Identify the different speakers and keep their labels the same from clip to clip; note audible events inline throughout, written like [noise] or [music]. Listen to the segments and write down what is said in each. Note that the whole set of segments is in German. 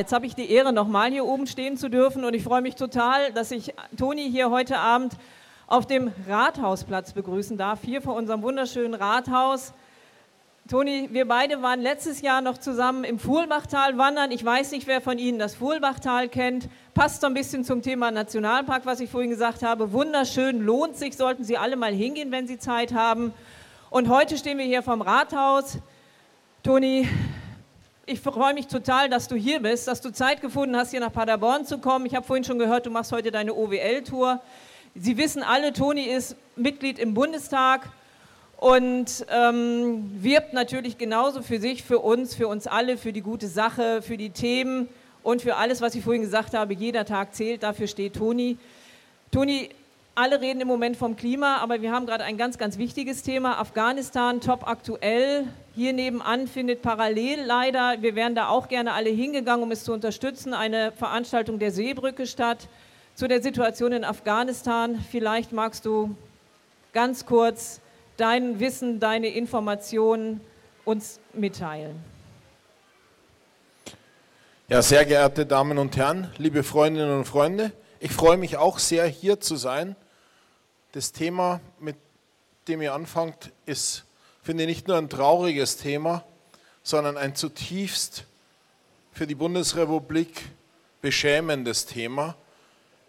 Speaker 1: jetzt habe ich die Ehre, nochmal hier oben stehen zu dürfen und ich freue mich total, dass ich Toni hier heute Abend auf dem Rathausplatz begrüßen darf, hier vor unserem wunderschönen Rathaus. Toni, wir beide waren letztes Jahr noch zusammen im Fuhlbachtal wandern. Ich weiß nicht, wer von Ihnen das Fuhlbachtal kennt. Passt so ein bisschen zum Thema Nationalpark, was ich vorhin gesagt habe. Wunderschön, lohnt sich, sollten Sie alle mal hingehen, wenn Sie Zeit haben. Und heute stehen wir hier vom Rathaus. Toni, ich freue mich total, dass du hier bist, dass du Zeit gefunden hast, hier nach Paderborn zu kommen. Ich habe vorhin schon gehört, du machst heute deine OWL-Tour. Sie wissen alle, Toni ist Mitglied im Bundestag und ähm, wirbt natürlich genauso für sich, für uns, für uns alle, für die gute Sache, für die Themen und für alles, was ich vorhin gesagt habe. Jeder Tag zählt, dafür steht Toni. Toni, alle reden im Moment vom Klima, aber wir haben gerade ein ganz, ganz wichtiges Thema. Afghanistan, top aktuell. Hier nebenan findet parallel leider, wir wären da auch gerne alle hingegangen, um es zu unterstützen, eine Veranstaltung der Seebrücke statt zu der Situation in Afghanistan. Vielleicht magst du ganz kurz dein Wissen, deine Informationen uns mitteilen.
Speaker 2: Ja, sehr geehrte Damen und Herren, liebe Freundinnen und Freunde, ich freue mich auch sehr, hier zu sein. Das Thema, mit dem ihr anfangt, ist, finde ich, nicht nur ein trauriges Thema, sondern ein zutiefst für die Bundesrepublik beschämendes Thema.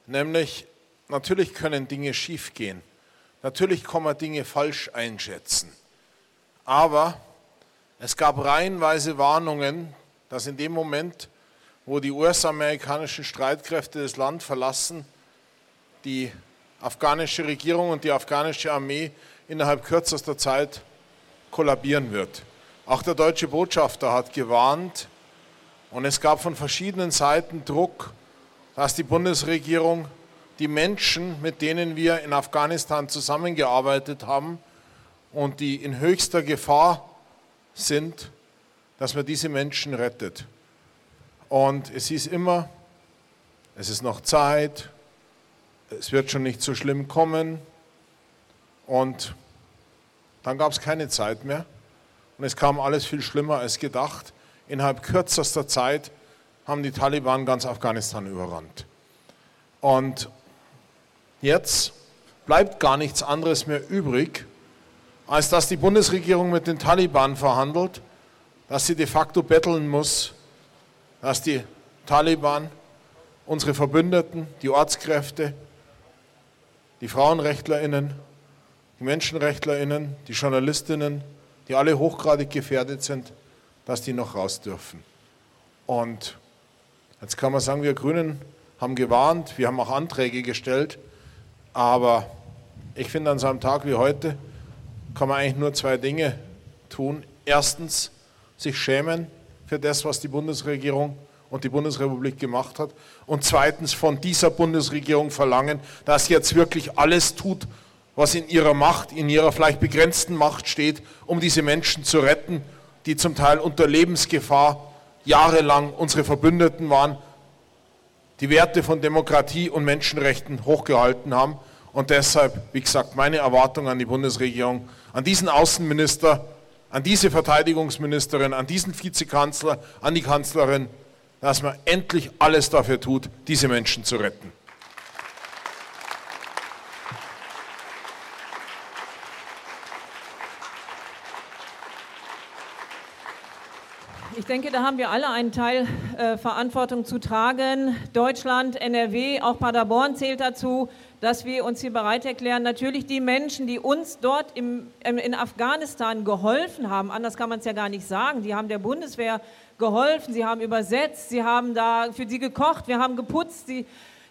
Speaker 2: Nämlich, natürlich können Dinge schiefgehen. Natürlich kann man Dinge falsch einschätzen. Aber es gab reihenweise Warnungen, dass in dem Moment, wo die US-amerikanischen Streitkräfte das Land verlassen, die afghanische Regierung und die afghanische Armee innerhalb kürzester Zeit kollabieren wird. Auch der deutsche Botschafter hat gewarnt und es gab von verschiedenen Seiten Druck, dass die Bundesregierung die Menschen, mit denen wir in Afghanistan zusammengearbeitet haben und die in höchster Gefahr sind, dass man diese Menschen rettet. Und es hieß immer, es ist noch Zeit, es wird schon nicht so schlimm kommen. Und dann gab es keine Zeit mehr und es kam alles viel schlimmer als gedacht. Innerhalb kürzester Zeit haben die Taliban ganz Afghanistan überrannt. Und Jetzt bleibt gar nichts anderes mehr übrig, als dass die Bundesregierung mit den Taliban verhandelt, dass sie de facto betteln muss, dass die Taliban, unsere Verbündeten, die Ortskräfte, die Frauenrechtlerinnen, die Menschenrechtlerinnen, die Journalistinnen, die alle hochgradig gefährdet sind, dass die noch raus dürfen. Und jetzt kann man sagen, wir Grünen haben gewarnt, wir haben auch Anträge gestellt, aber ich finde, an so einem Tag wie heute kann man eigentlich nur zwei Dinge tun. Erstens, sich schämen für das, was die Bundesregierung und die Bundesrepublik gemacht hat. Und zweitens, von dieser Bundesregierung verlangen, dass sie jetzt wirklich alles tut, was in ihrer Macht, in ihrer vielleicht begrenzten Macht steht, um diese Menschen zu retten, die zum Teil unter Lebensgefahr jahrelang unsere Verbündeten waren die Werte von Demokratie und Menschenrechten hochgehalten haben. Und deshalb, wie gesagt, meine Erwartung an die Bundesregierung, an diesen Außenminister, an diese Verteidigungsministerin, an diesen Vizekanzler, an die Kanzlerin, dass man endlich alles dafür tut, diese Menschen zu retten.
Speaker 1: Denke, da haben wir alle einen Teil äh, Verantwortung zu tragen. Deutschland, NRW, auch Paderborn zählt dazu, dass wir uns hier bereit erklären, natürlich die Menschen, die uns dort im, in Afghanistan geholfen haben, anders kann man es ja gar nicht sagen, die haben der Bundeswehr geholfen, sie haben übersetzt, sie haben da für sie gekocht, wir haben geputzt, sie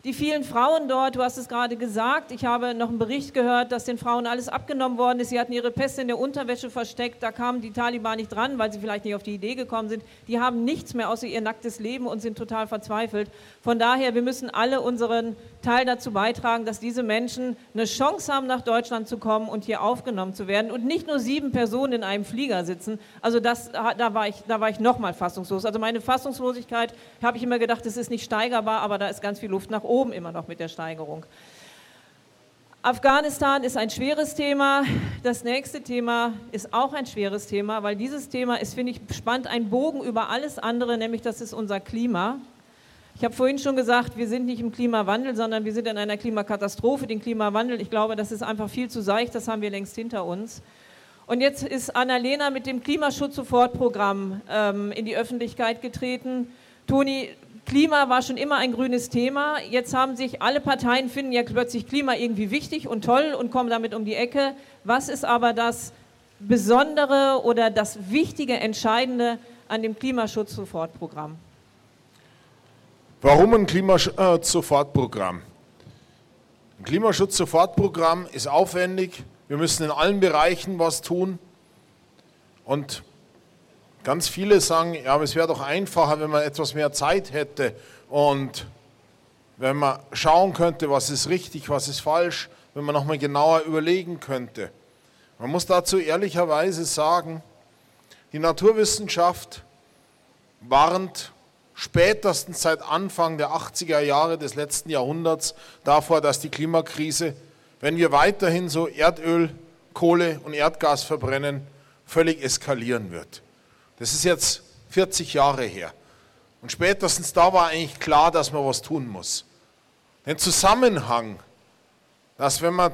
Speaker 1: die vielen Frauen dort, du hast es gerade gesagt, ich habe noch einen Bericht gehört, dass den Frauen alles abgenommen worden ist. Sie hatten ihre Pässe in der Unterwäsche versteckt, da kamen die Taliban nicht dran, weil sie vielleicht nicht auf die Idee gekommen sind. Die haben nichts mehr außer ihr nacktes Leben und sind total verzweifelt. Von daher, wir müssen alle unseren Teil dazu beitragen, dass diese Menschen eine Chance haben, nach Deutschland zu kommen und hier aufgenommen zu werden und nicht nur sieben Personen in einem Flieger sitzen. Also das, da war ich, da war ich nochmal fassungslos. Also meine Fassungslosigkeit, habe ich immer gedacht, das ist nicht steigerbar, aber da ist ganz viel Luft nach oben immer noch mit der Steigerung. Afghanistan ist ein schweres Thema. Das nächste Thema ist auch ein schweres Thema, weil dieses Thema ist, finde ich, spannt ein Bogen über alles andere, nämlich das ist unser Klima. Ich habe vorhin schon gesagt, wir sind nicht im Klimawandel, sondern wir sind in einer Klimakatastrophe. Den Klimawandel, ich glaube, das ist einfach viel zu seicht, das haben wir längst hinter uns. Und jetzt ist Annalena mit dem Klimaschutz-Sofortprogramm ähm, in die Öffentlichkeit getreten. Toni, Klima war schon immer ein grünes Thema. Jetzt haben sich alle Parteien finden jetzt plötzlich Klima irgendwie wichtig und toll und kommen damit um die Ecke. Was ist aber das Besondere oder das Wichtige, Entscheidende an dem Klimaschutz-Sofortprogramm?
Speaker 2: Warum ein Klimaschutz-Sofortprogramm? Ein Klimaschutz-Sofortprogramm ist aufwendig. Wir müssen in allen Bereichen was tun. Und Ganz viele sagen, ja, aber es wäre doch einfacher, wenn man etwas mehr Zeit hätte und wenn man schauen könnte, was ist richtig, was ist falsch, wenn man nochmal genauer überlegen könnte. Man muss dazu ehrlicherweise sagen, die Naturwissenschaft warnt spätestens seit Anfang der 80er Jahre des letzten Jahrhunderts davor, dass die Klimakrise, wenn wir weiterhin so Erdöl, Kohle und Erdgas verbrennen, völlig eskalieren wird. Das ist jetzt 40 Jahre her. Und spätestens da war eigentlich klar, dass man was tun muss. Den Zusammenhang, dass wenn man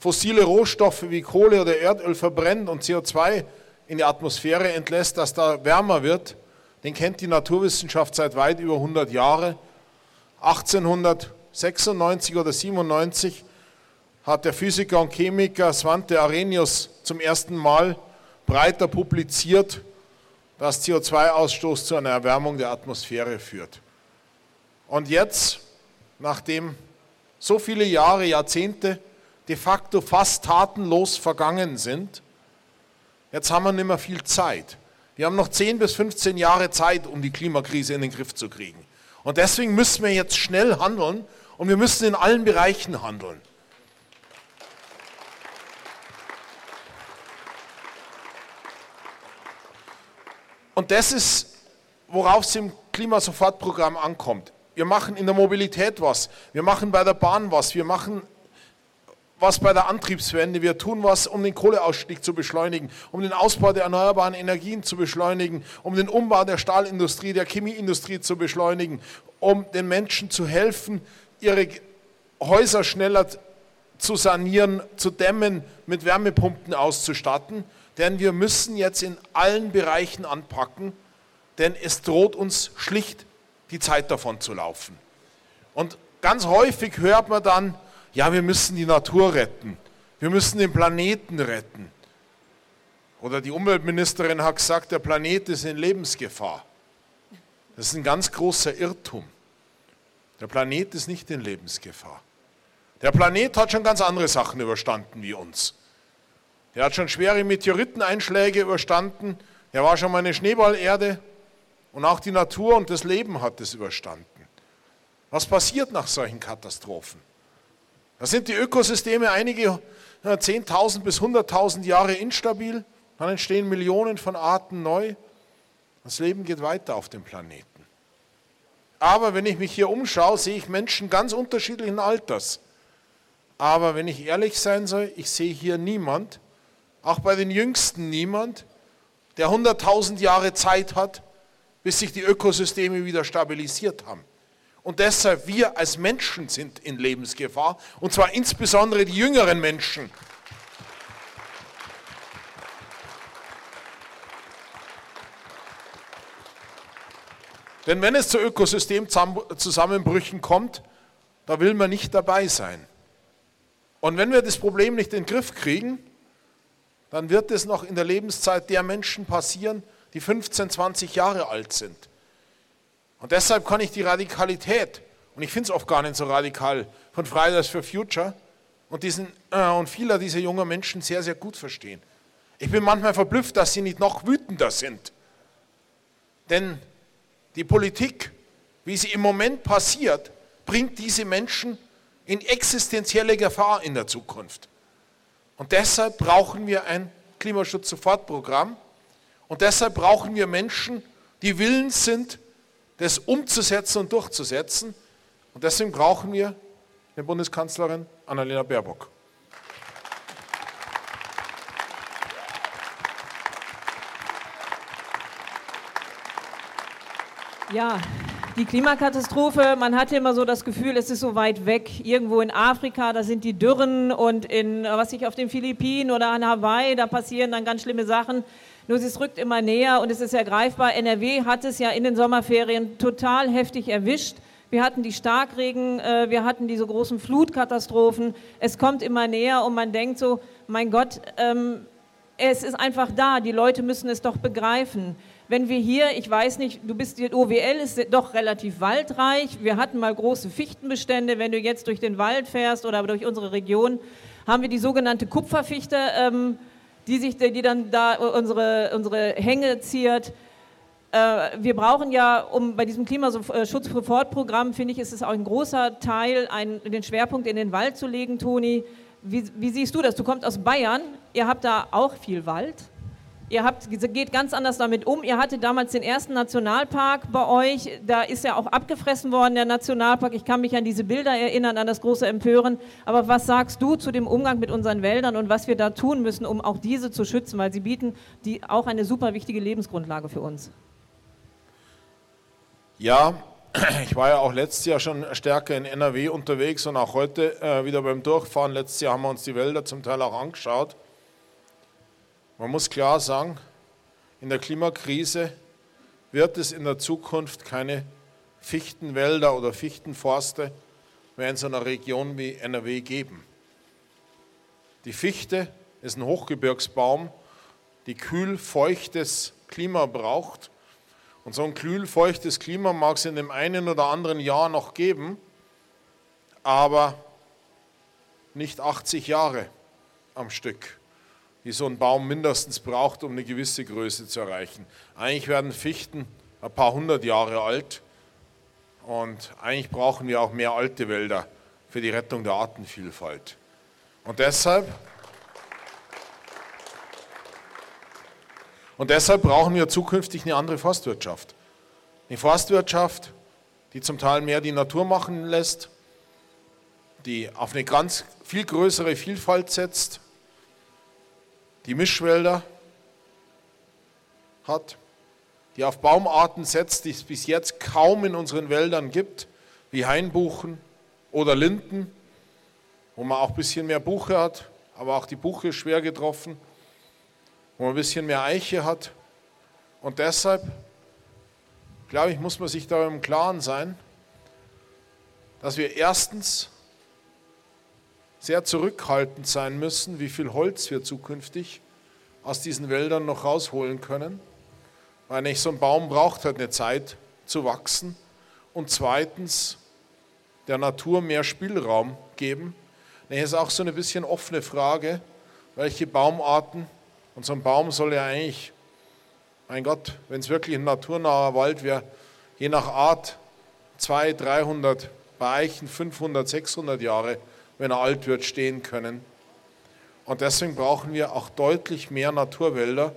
Speaker 2: fossile Rohstoffe wie Kohle oder Erdöl verbrennt und CO2 in die Atmosphäre entlässt, dass da wärmer wird, den kennt die Naturwissenschaft seit weit über 100 Jahren. 1896 oder 97 hat der Physiker und Chemiker Svante Arrhenius zum ersten Mal breiter publiziert, dass CO2-Ausstoß zu einer Erwärmung der Atmosphäre führt. Und jetzt, nachdem so viele Jahre, Jahrzehnte de facto fast tatenlos vergangen sind, jetzt haben wir nicht mehr viel Zeit. Wir haben noch 10 bis 15 Jahre Zeit, um die Klimakrise in den Griff zu kriegen. Und deswegen müssen wir jetzt schnell handeln und wir müssen in allen Bereichen handeln. Und das ist, worauf es im Klimasofortprogramm ankommt. Wir machen in der Mobilität was, wir machen bei der Bahn was, wir machen was bei der Antriebswende, wir tun was, um den Kohleausstieg zu beschleunigen, um den Ausbau der erneuerbaren Energien zu beschleunigen, um den Umbau der Stahlindustrie, der Chemieindustrie zu beschleunigen, um den Menschen zu helfen, ihre Häuser schneller zu sanieren, zu dämmen, mit Wärmepumpen auszustatten denn wir müssen jetzt in allen Bereichen anpacken, denn es droht uns schlicht die Zeit davon zu laufen. Und ganz häufig hört man dann, ja, wir müssen die Natur retten, wir müssen den Planeten retten. Oder die Umweltministerin hat gesagt, der Planet ist in Lebensgefahr. Das ist ein ganz großer Irrtum. Der Planet ist nicht in Lebensgefahr. Der Planet hat schon ganz andere Sachen überstanden wie uns. Er hat schon schwere Meteoriteneinschläge überstanden. Er war schon mal eine Schneeballerde. Und auch die Natur und das Leben hat es überstanden. Was passiert nach solchen Katastrophen? Da sind die Ökosysteme einige 10.000 bis 100.000 Jahre instabil. Dann entstehen Millionen von Arten neu. Das Leben geht weiter auf dem Planeten. Aber wenn ich mich hier umschaue, sehe ich Menschen ganz unterschiedlichen Alters. Aber wenn ich ehrlich sein soll, ich sehe hier niemand, auch bei den Jüngsten niemand, der 100.000 Jahre Zeit hat, bis sich die Ökosysteme wieder stabilisiert haben. Und deshalb, wir als Menschen sind in Lebensgefahr, und zwar insbesondere die jüngeren Menschen. Denn wenn es zu Ökosystemzusammenbrüchen kommt, da will man nicht dabei sein. Und wenn wir das Problem nicht in den Griff kriegen, dann wird es noch in der Lebenszeit der Menschen passieren, die 15, 20 Jahre alt sind. Und deshalb kann ich die Radikalität, und ich finde es oft gar nicht so radikal, von Fridays for Future und, diesen, äh, und vieler dieser jungen Menschen sehr, sehr gut verstehen. Ich bin manchmal verblüfft, dass sie nicht noch wütender sind. Denn die Politik, wie sie im Moment passiert, bringt diese Menschen in existenzielle Gefahr in der Zukunft. Und deshalb brauchen wir ein Klimaschutz-Sofortprogramm. Und deshalb brauchen wir Menschen, die willens sind, das umzusetzen und durchzusetzen. Und deswegen brauchen wir eine Bundeskanzlerin Annalena Baerbock.
Speaker 1: Ja, die Klimakatastrophe, man hatte immer so das Gefühl, es ist so weit weg. Irgendwo in Afrika, da sind die Dürren und in, was ich auf den Philippinen oder an Hawaii, da passieren dann ganz schlimme Sachen. Nur es rückt immer näher und es ist ja greifbar. NRW hat es ja in den Sommerferien total heftig erwischt. Wir hatten die Starkregen, äh, wir hatten diese großen Flutkatastrophen. Es kommt immer näher und man denkt so, mein Gott, ähm, es ist einfach da, die Leute müssen es doch begreifen wenn wir hier, ich weiß nicht, du bist, die OWL ist doch relativ waldreich. Wir hatten mal große Fichtenbestände. Wenn du jetzt durch den Wald fährst oder durch unsere Region, haben wir die sogenannte Kupferfichte, ähm, die, sich, die dann da unsere, unsere Hänge ziert. Äh, wir brauchen ja, um bei diesem Klimaschutz-Sofortprogramm, finde ich, ist es auch ein großer Teil, einen, den Schwerpunkt in den Wald zu legen, Toni. Wie, wie siehst du das? Du kommst aus Bayern, ihr habt da auch viel Wald. Ihr habt, geht ganz anders damit um. Ihr hattet damals den ersten Nationalpark bei euch. Da ist ja auch abgefressen worden, der Nationalpark. Ich kann mich an diese Bilder erinnern, an das große Empören. Aber was sagst du zu dem Umgang mit unseren Wäldern und was wir da tun müssen, um auch diese zu schützen? Weil sie bieten die auch eine super wichtige Lebensgrundlage für uns.
Speaker 2: Ja, [clears throat] ich war ja auch letztes Jahr schon stärker in NRW unterwegs und auch heute äh, wieder beim Durchfahren. Letztes Jahr haben wir uns die Wälder zum Teil auch angeschaut. Man muss klar sagen, in der Klimakrise wird es in der Zukunft keine Fichtenwälder oder Fichtenforste mehr in so einer Region wie NRW geben. Die Fichte ist ein Hochgebirgsbaum, die kühl-feuchtes Klima braucht. Und so ein kühl-feuchtes Klima mag es in dem einen oder anderen Jahr noch geben, aber nicht 80 Jahre am Stück die so ein Baum mindestens braucht, um eine gewisse Größe zu erreichen. Eigentlich werden Fichten ein paar hundert Jahre alt und eigentlich brauchen wir auch mehr alte Wälder für die Rettung der Artenvielfalt. Und deshalb, und deshalb brauchen wir zukünftig eine andere Forstwirtschaft. Eine Forstwirtschaft, die zum Teil mehr die Natur machen lässt, die auf eine ganz viel größere Vielfalt setzt die Mischwälder hat, die auf Baumarten setzt, die es bis jetzt kaum in unseren Wäldern gibt, wie Hainbuchen oder Linden, wo man auch ein bisschen mehr Buche hat, aber auch die Buche ist schwer getroffen, wo man ein bisschen mehr Eiche hat. Und deshalb, glaube ich, muss man sich darüber im Klaren sein, dass wir erstens sehr zurückhaltend sein müssen, wie viel Holz wir zukünftig aus diesen Wäldern noch rausholen können. Weil nicht so ein Baum braucht halt eine Zeit zu wachsen. Und zweitens, der Natur mehr Spielraum geben. Das ist auch so eine bisschen offene Frage, welche Baumarten, und so ein Baum soll ja eigentlich, mein Gott, wenn es wirklich ein naturnaher Wald wäre, je nach Art 200, 300, bei Eichen 500, 600 Jahre wenn er alt wird, stehen können. Und deswegen brauchen wir auch deutlich mehr Naturwälder,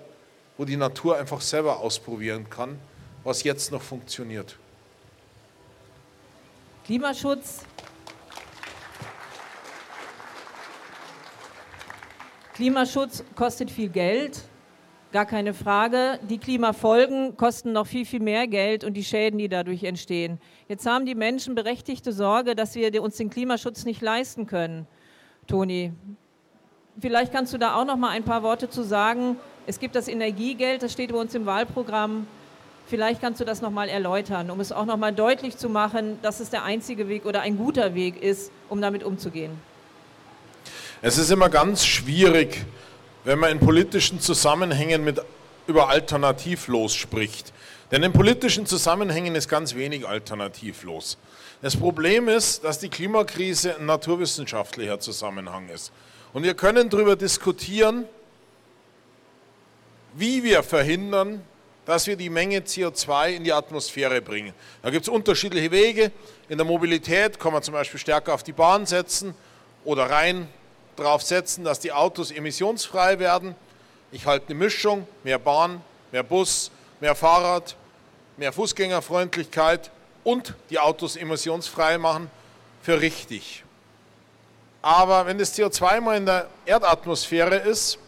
Speaker 2: wo die Natur einfach selber ausprobieren kann, was jetzt noch funktioniert.
Speaker 1: Klimaschutz. Klimaschutz kostet viel Geld. Gar keine Frage. Die Klimafolgen kosten noch viel, viel mehr Geld und die Schäden, die dadurch entstehen. Jetzt haben die Menschen berechtigte Sorge, dass wir uns den Klimaschutz nicht leisten können. Toni, vielleicht kannst du da auch noch mal ein paar Worte zu sagen. Es gibt das Energiegeld, das steht bei uns im Wahlprogramm. Vielleicht kannst du das noch mal erläutern, um es auch noch mal deutlich zu machen, dass es der einzige Weg oder ein guter Weg ist, um damit umzugehen.
Speaker 2: Es ist immer ganz schwierig, wenn man in politischen Zusammenhängen mit, über alternativlos spricht. Denn in politischen Zusammenhängen ist ganz wenig alternativlos. Das Problem ist, dass die Klimakrise ein naturwissenschaftlicher Zusammenhang ist. Und wir können darüber diskutieren, wie wir verhindern, dass wir die Menge CO2 in die Atmosphäre bringen. Da gibt es unterschiedliche Wege. In der Mobilität kann man zum Beispiel stärker auf die Bahn setzen oder rein darauf setzen, dass die Autos emissionsfrei werden. Ich halte eine Mischung, mehr Bahn, mehr Bus, mehr Fahrrad, mehr Fußgängerfreundlichkeit und die Autos emissionsfrei machen für richtig. Aber wenn das CO2 mal in der Erdatmosphäre ist,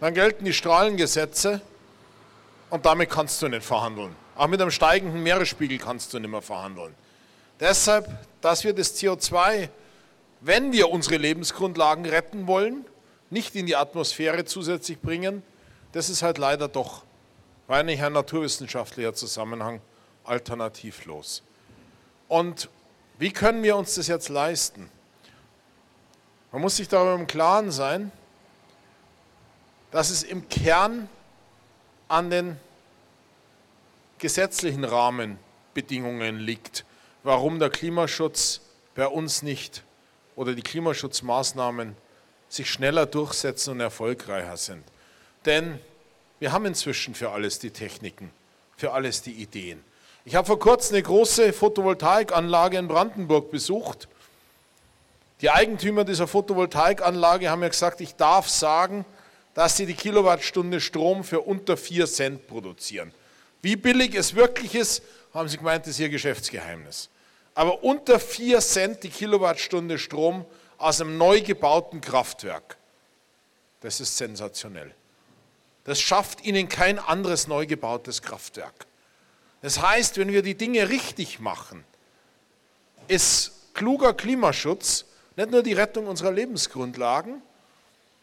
Speaker 2: dann gelten die Strahlengesetze und damit kannst du nicht verhandeln. Auch mit einem steigenden Meeresspiegel kannst du nicht mehr verhandeln. Deshalb, dass wir das CO2, wenn wir unsere Lebensgrundlagen retten wollen, nicht in die Atmosphäre zusätzlich bringen, das ist halt leider doch, nicht ein naturwissenschaftlicher Zusammenhang, alternativlos. Und wie können wir uns das jetzt leisten? Man muss sich darüber im Klaren sein, dass es im Kern an den gesetzlichen Rahmenbedingungen liegt, warum der Klimaschutz bei uns nicht oder die Klimaschutzmaßnahmen sich schneller durchsetzen und erfolgreicher sind. Denn wir haben inzwischen für alles die Techniken, für alles die Ideen. Ich habe vor kurzem eine große Photovoltaikanlage in Brandenburg besucht. Die Eigentümer dieser Photovoltaikanlage haben mir gesagt, ich darf sagen, dass sie die Kilowattstunde Strom für unter 4 Cent produzieren. Wie billig es wirklich ist, haben sie gemeint, ist ihr Geschäftsgeheimnis. Aber unter 4 Cent die Kilowattstunde Strom aus einem neu gebauten Kraftwerk, das ist sensationell. Das schafft ihnen kein anderes neu gebautes Kraftwerk. Das heißt, wenn wir die Dinge richtig machen, ist kluger Klimaschutz nicht nur die Rettung unserer Lebensgrundlagen,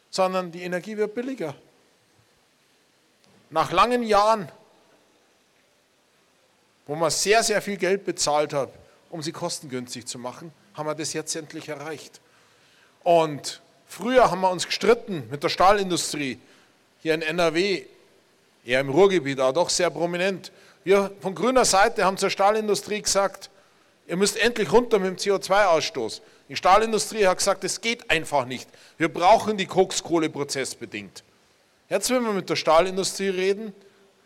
Speaker 2: sondern die Energie wird billiger. Nach langen Jahren, wo man sehr, sehr viel Geld bezahlt hat, um sie kostengünstig zu machen, haben wir das jetzt endlich erreicht. Und früher haben wir uns gestritten mit der Stahlindustrie hier in NRW, eher im Ruhrgebiet, aber doch sehr prominent. Wir von grüner Seite haben zur Stahlindustrie gesagt, ihr müsst endlich runter mit dem CO2-Ausstoß. Die Stahlindustrie hat gesagt, es geht einfach nicht. Wir brauchen die Kokskohle prozessbedingt. Jetzt, wenn wir mit der Stahlindustrie reden,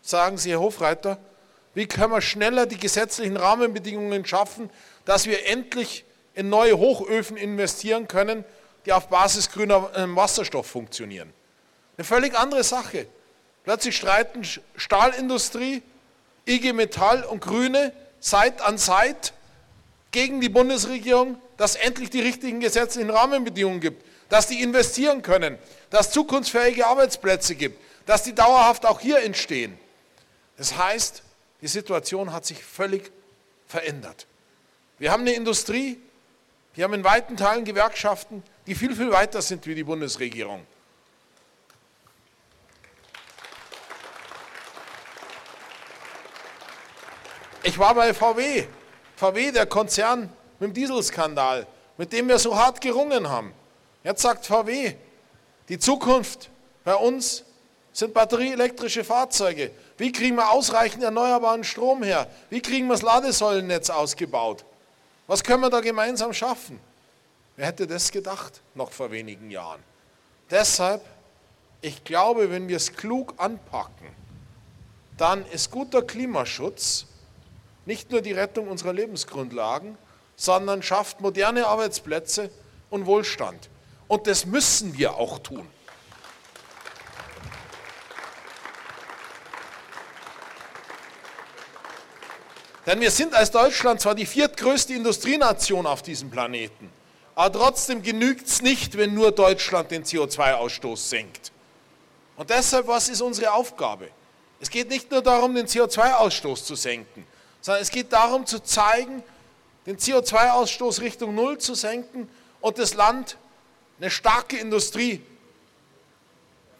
Speaker 2: sagen Sie, Herr Hofreiter, wie können wir schneller die gesetzlichen Rahmenbedingungen schaffen, dass wir endlich in neue Hochöfen investieren können, die auf Basis grüner ähm, Wasserstoff funktionieren. Eine völlig andere Sache. Plötzlich streiten Stahlindustrie, IG Metall und Grüne Seit an Seit gegen die Bundesregierung, dass endlich die richtigen gesetzlichen Rahmenbedingungen gibt, dass die investieren können, dass zukunftsfähige Arbeitsplätze gibt, dass die dauerhaft auch hier entstehen. Das heißt, die Situation hat sich völlig verändert. Wir haben eine Industrie, wir haben in weiten Teilen Gewerkschaften, die viel, viel weiter sind wie die Bundesregierung. Ich war bei VW VW, der Konzern mit dem Dieselskandal, mit dem wir so hart gerungen haben. Jetzt sagt VW, die Zukunft bei uns sind batterieelektrische Fahrzeuge. Wie kriegen wir ausreichend erneuerbaren Strom her? Wie kriegen wir das Ladesäulennetz ausgebaut? Was können wir da gemeinsam schaffen? Wer hätte das gedacht noch vor wenigen Jahren? Deshalb, ich glaube, wenn wir es klug anpacken, dann ist guter Klimaschutz nicht nur die Rettung unserer Lebensgrundlagen, sondern schafft moderne Arbeitsplätze und Wohlstand. Und das müssen wir auch tun. Denn wir sind als Deutschland zwar die viertgrößte Industrienation auf diesem Planeten, aber trotzdem genügt es nicht, wenn nur Deutschland den CO2-Ausstoß senkt. Und deshalb, was ist unsere Aufgabe? Es geht nicht nur darum, den CO2-Ausstoß zu senken, sondern es geht darum zu zeigen, den CO2-Ausstoß Richtung Null zu senken und das Land eine starke Industrie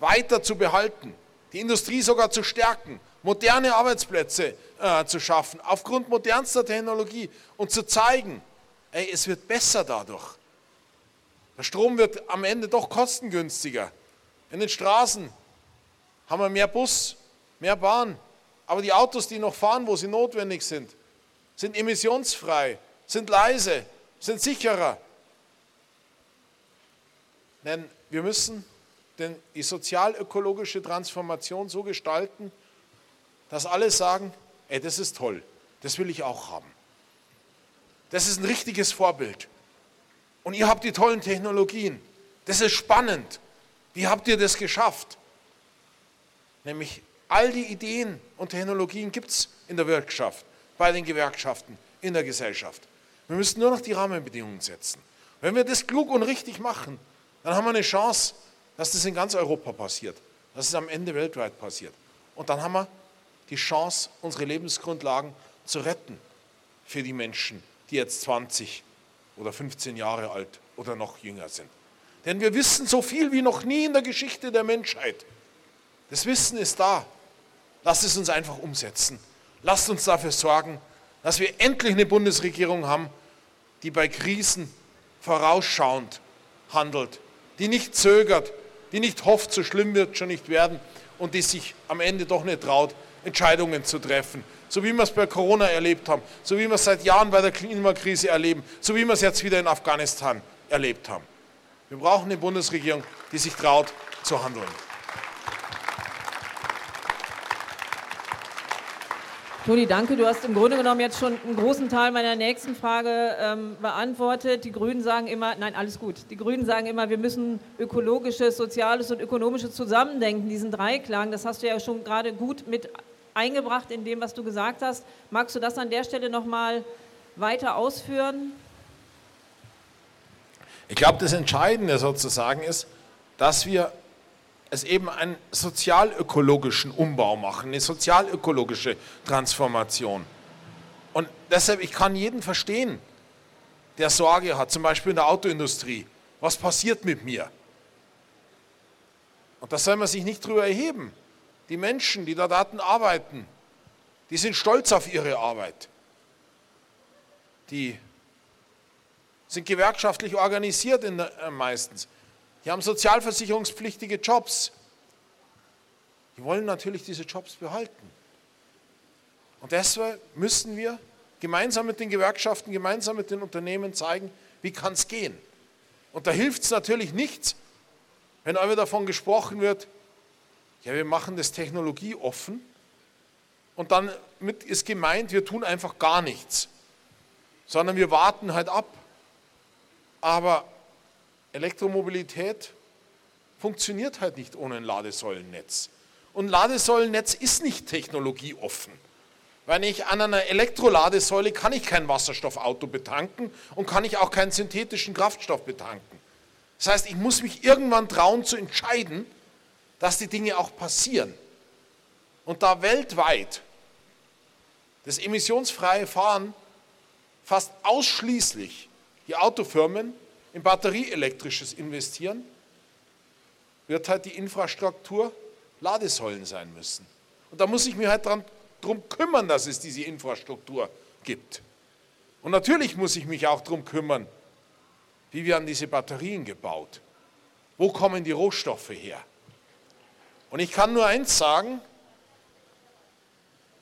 Speaker 2: weiter zu behalten, die Industrie sogar zu stärken, moderne Arbeitsplätze äh, zu schaffen, aufgrund modernster Technologie und zu zeigen, ey, es wird besser dadurch. Der Strom wird am Ende doch kostengünstiger. In den Straßen haben wir mehr Bus, mehr Bahn, aber die Autos, die noch fahren, wo sie notwendig sind, sind emissionsfrei, sind leise, sind sicherer. Denn wir müssen denn die sozialökologische Transformation so gestalten, dass alle sagen, ey, das ist toll, das will ich auch haben. Das ist ein richtiges Vorbild. Und ihr habt die tollen Technologien. Das ist spannend. Wie habt ihr das geschafft? Nämlich All die Ideen und Technologien gibt es in der Wirtschaft, bei den Gewerkschaften, in der Gesellschaft. Wir müssen nur noch die Rahmenbedingungen setzen. Wenn wir das klug und richtig machen, dann haben wir eine Chance, dass das in ganz Europa passiert, dass es am Ende weltweit passiert. Und dann haben wir die Chance, unsere Lebensgrundlagen zu retten für die Menschen, die jetzt 20 oder 15 Jahre alt oder noch jünger sind. Denn wir wissen so viel wie noch nie in der Geschichte der Menschheit. Das Wissen ist da. Lasst es uns einfach umsetzen. Lasst uns dafür sorgen, dass wir endlich eine Bundesregierung haben, die bei Krisen vorausschauend handelt, die nicht zögert, die nicht hofft, so schlimm wird schon nicht werden und die sich am Ende doch nicht traut, Entscheidungen zu treffen. So wie wir es bei Corona erlebt haben, so wie wir es seit Jahren bei der Klimakrise erleben, so wie wir es jetzt wieder in Afghanistan erlebt haben. Wir brauchen eine Bundesregierung, die sich traut zu handeln.
Speaker 1: Toni, danke. Du hast im Grunde genommen jetzt schon einen großen Teil meiner nächsten Frage ähm, beantwortet. Die Grünen sagen immer, nein, alles gut. Die Grünen sagen immer, wir müssen ökologisches, soziales und ökonomisches Zusammendenken, diesen Dreiklang, das hast du ja schon gerade gut mit eingebracht in dem, was du gesagt hast. Magst du das an der Stelle nochmal weiter ausführen?
Speaker 2: Ich glaube, das Entscheidende sozusagen ist, dass wir es eben einen sozialökologischen Umbau machen, eine sozialökologische Transformation. Und deshalb, ich kann jeden verstehen, der Sorge hat, zum Beispiel in der Autoindustrie. Was passiert mit mir? Und da soll man sich nicht drüber erheben. Die Menschen, die da Daten arbeiten, die sind stolz auf ihre Arbeit. Die sind gewerkschaftlich organisiert in äh, meistens. Die haben sozialversicherungspflichtige Jobs. Die wollen natürlich diese Jobs behalten. Und deshalb müssen wir gemeinsam mit den Gewerkschaften, gemeinsam mit den Unternehmen zeigen, wie kann es gehen. Und da hilft es natürlich nichts, wenn aber davon gesprochen wird, ja, wir machen das technologieoffen und dann mit ist gemeint, wir tun einfach gar nichts, sondern wir warten halt ab. Aber Elektromobilität funktioniert halt nicht ohne ein Ladesäulennetz. Und Ladesäulennetz ist nicht technologieoffen. Weil ich an einer Elektroladesäule kann ich kein Wasserstoffauto betanken und kann ich auch keinen synthetischen Kraftstoff betanken. Das heißt, ich muss mich irgendwann trauen zu entscheiden, dass die Dinge auch passieren. Und da weltweit das emissionsfreie Fahren fast ausschließlich die Autofirmen in batterieelektrisches investieren, wird halt die Infrastruktur Ladesäulen sein müssen. Und da muss ich mich halt darum kümmern, dass es diese Infrastruktur gibt. Und natürlich muss ich mich auch darum kümmern, wie werden diese Batterien gebaut? Wo kommen die Rohstoffe her? Und ich kann nur eins sagen,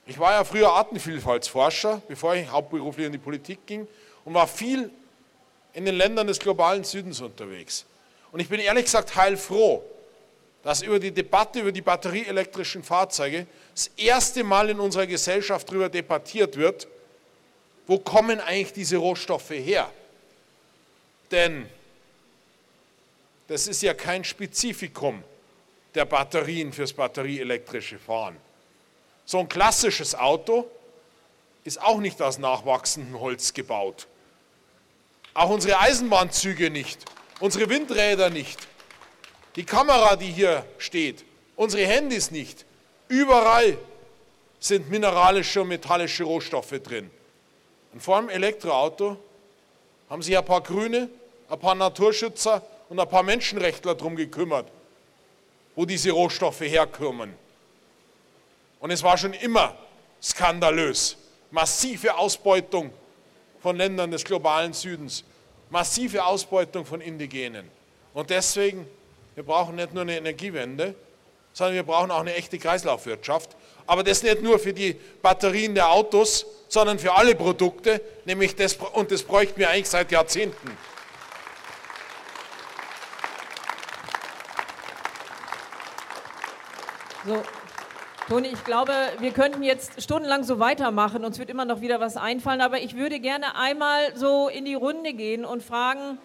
Speaker 2: ich war ja früher Artenvielfaltsforscher, bevor ich hauptberuflich in die Politik ging und war viel in den Ländern des globalen Südens unterwegs. Und ich bin ehrlich gesagt heilfroh, dass über die Debatte über die batterieelektrischen Fahrzeuge das erste Mal in unserer Gesellschaft darüber debattiert wird, wo kommen eigentlich diese Rohstoffe her? Denn das ist ja kein Spezifikum der Batterien fürs batterieelektrische Fahren. So ein klassisches Auto ist auch nicht aus nachwachsendem Holz gebaut. Auch unsere Eisenbahnzüge nicht, unsere Windräder nicht, die Kamera, die hier steht, unsere Handys nicht. Überall sind mineralische und metallische Rohstoffe drin. Und vor allem Elektroauto haben sich ein paar Grüne, ein paar Naturschützer und ein paar Menschenrechtler darum gekümmert, wo diese Rohstoffe herkommen. Und es war schon immer skandalös. Massive Ausbeutung von Ländern des globalen Südens. Massive Ausbeutung von Indigenen. Und deswegen, wir brauchen nicht nur eine Energiewende, sondern wir brauchen auch eine echte Kreislaufwirtschaft. Aber das nicht nur für die Batterien der Autos, sondern für alle Produkte, nämlich das, und das bräuchten wir eigentlich seit Jahrzehnten.
Speaker 1: So, Toni, ich glaube, wir könnten jetzt stundenlang so weitermachen, uns wird immer noch wieder was einfallen, aber ich würde gerne einmal so in die Runde gehen und fragen,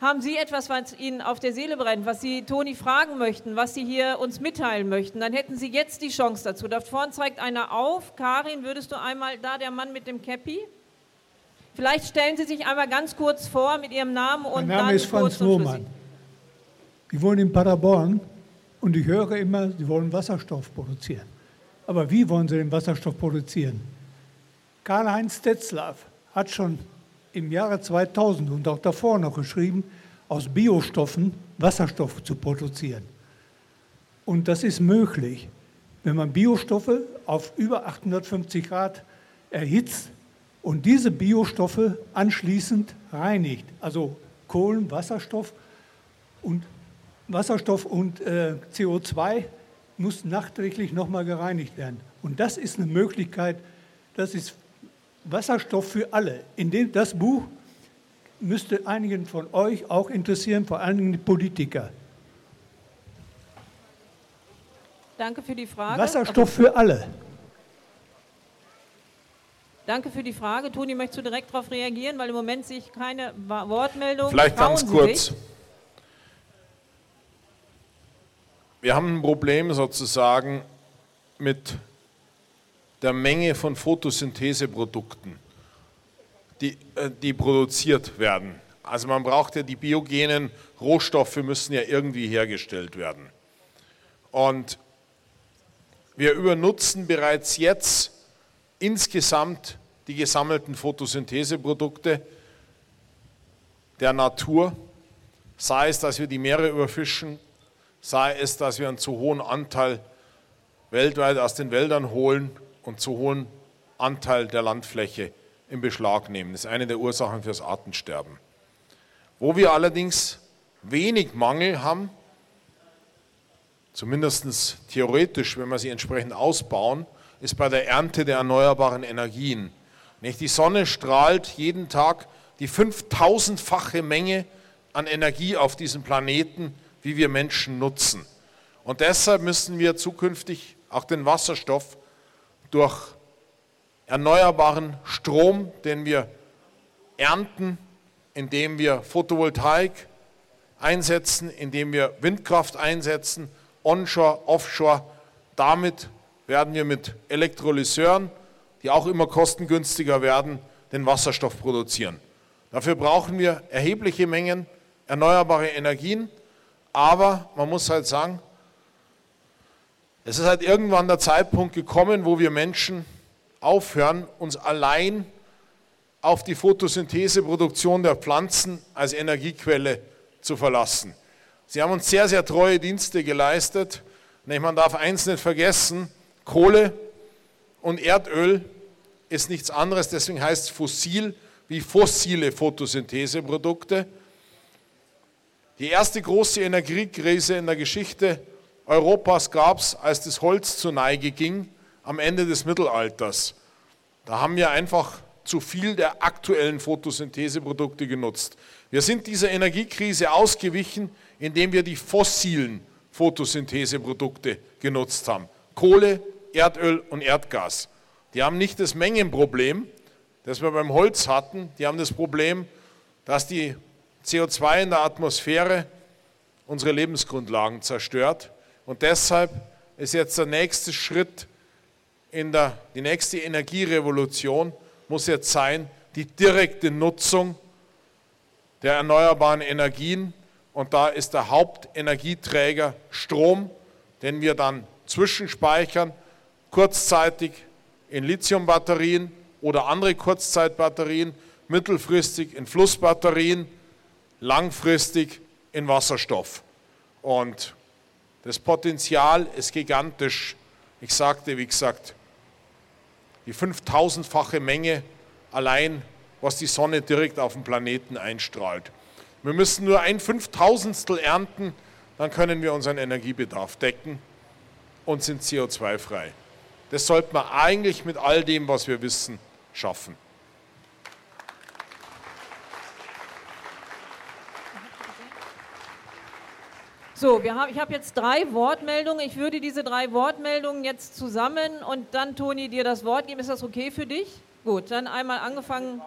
Speaker 1: haben Sie etwas, was Ihnen auf der Seele brennt, was Sie Toni fragen möchten, was Sie hier uns mitteilen möchten? Dann hätten Sie jetzt die Chance dazu. Da vorne zeigt einer auf. Karin, würdest du einmal da, der Mann mit dem Cappy? Vielleicht stellen Sie sich einmal ganz kurz vor mit Ihrem Namen und
Speaker 3: mein Name
Speaker 1: dann
Speaker 3: ist Franz Lohmann. Ich wohne in Paderborn und ich höre immer, Sie wollen Wasserstoff produzieren. Aber wie wollen Sie den Wasserstoff produzieren? Karl-Heinz Tetzlaff hat schon im Jahre 2000 und auch davor noch geschrieben, aus Biostoffen Wasserstoff zu produzieren. Und das ist möglich, wenn man Biostoffe auf über 850 Grad erhitzt und diese Biostoffe anschließend reinigt. Also Kohlen, Wasserstoff und Wasserstoff und äh, CO2 muss nachträglich nochmal gereinigt werden. Und das ist eine Möglichkeit, das ist Wasserstoff für alle. In dem, das Buch müsste einigen von euch auch interessieren, vor allen Dingen die Politiker.
Speaker 1: Danke für die Frage.
Speaker 3: Wasserstoff für alle.
Speaker 1: Danke für die Frage. Toni, möchtest du direkt darauf reagieren? Weil im Moment sehe ich keine Wortmeldung.
Speaker 2: Vielleicht
Speaker 1: Trauen
Speaker 2: ganz
Speaker 1: Sie
Speaker 2: kurz.
Speaker 1: sich?
Speaker 2: Wir haben ein Problem sozusagen mit der Menge von Photosyntheseprodukten, die, äh, die produziert werden. Also man braucht ja die biogenen Rohstoffe müssen ja irgendwie hergestellt werden. Und wir übernutzen bereits jetzt insgesamt die gesammelten Photosyntheseprodukte der Natur, sei es, dass wir die Meere überfischen, sei es, dass wir einen zu hohen Anteil weltweit aus den Wäldern holen und zu hohen Anteil der Landfläche in Beschlag nehmen. Das ist eine der Ursachen fürs Artensterben. Wo wir allerdings wenig Mangel haben, zumindest theoretisch, wenn wir sie entsprechend ausbauen, ist bei der Ernte der erneuerbaren Energien. Nicht? Die Sonne strahlt jeden Tag die 5000-fache Menge an Energie auf diesem Planeten, wie wir Menschen nutzen. Und deshalb müssen wir zukünftig auch den Wasserstoff durch erneuerbaren Strom, den wir ernten, indem wir Photovoltaik einsetzen, indem wir Windkraft einsetzen, onshore, offshore. Damit werden wir mit Elektrolyseuren, die auch immer kostengünstiger werden, den Wasserstoff produzieren. Dafür brauchen wir erhebliche Mengen erneuerbare Energien, aber man muss halt sagen, es ist halt irgendwann der Zeitpunkt gekommen, wo wir Menschen aufhören, uns allein auf die Photosyntheseproduktion der Pflanzen als Energiequelle zu verlassen. Sie haben uns sehr, sehr treue Dienste geleistet. Man darf eins nicht vergessen, Kohle und Erdöl ist nichts anderes, deswegen heißt es fossil wie fossile Photosyntheseprodukte. Die erste große Energiekrise in der Geschichte Europas gab es, als das Holz zur Neige ging, am Ende des Mittelalters. Da haben wir einfach zu viel der aktuellen Photosyntheseprodukte genutzt. Wir sind dieser Energiekrise ausgewichen, indem wir die fossilen Photosyntheseprodukte genutzt haben. Kohle, Erdöl und Erdgas. Die haben nicht das Mengenproblem, das wir beim Holz hatten. Die haben das Problem, dass die CO2 in der Atmosphäre unsere Lebensgrundlagen zerstört. Und deshalb ist jetzt der nächste Schritt in der, die nächste Energierevolution muss jetzt sein, die direkte Nutzung der erneuerbaren Energien. Und da ist der Hauptenergieträger Strom, den wir dann zwischenspeichern, kurzzeitig in Lithiumbatterien oder andere Kurzzeitbatterien, mittelfristig in Flussbatterien, langfristig in Wasserstoff. Und das Potenzial ist gigantisch. Ich sagte, wie gesagt, die 5000-fache Menge allein, was die Sonne direkt auf den Planeten einstrahlt. Wir müssen nur ein Fünftausendstel ernten, dann können wir unseren Energiebedarf decken und sind CO2-frei. Das sollte man eigentlich mit all dem, was wir wissen, schaffen.
Speaker 1: So, wir haben, ich habe jetzt drei Wortmeldungen. Ich würde diese drei Wortmeldungen jetzt zusammen und dann, Toni, dir das Wort geben. Ist das okay für dich? Gut, dann einmal angefangen.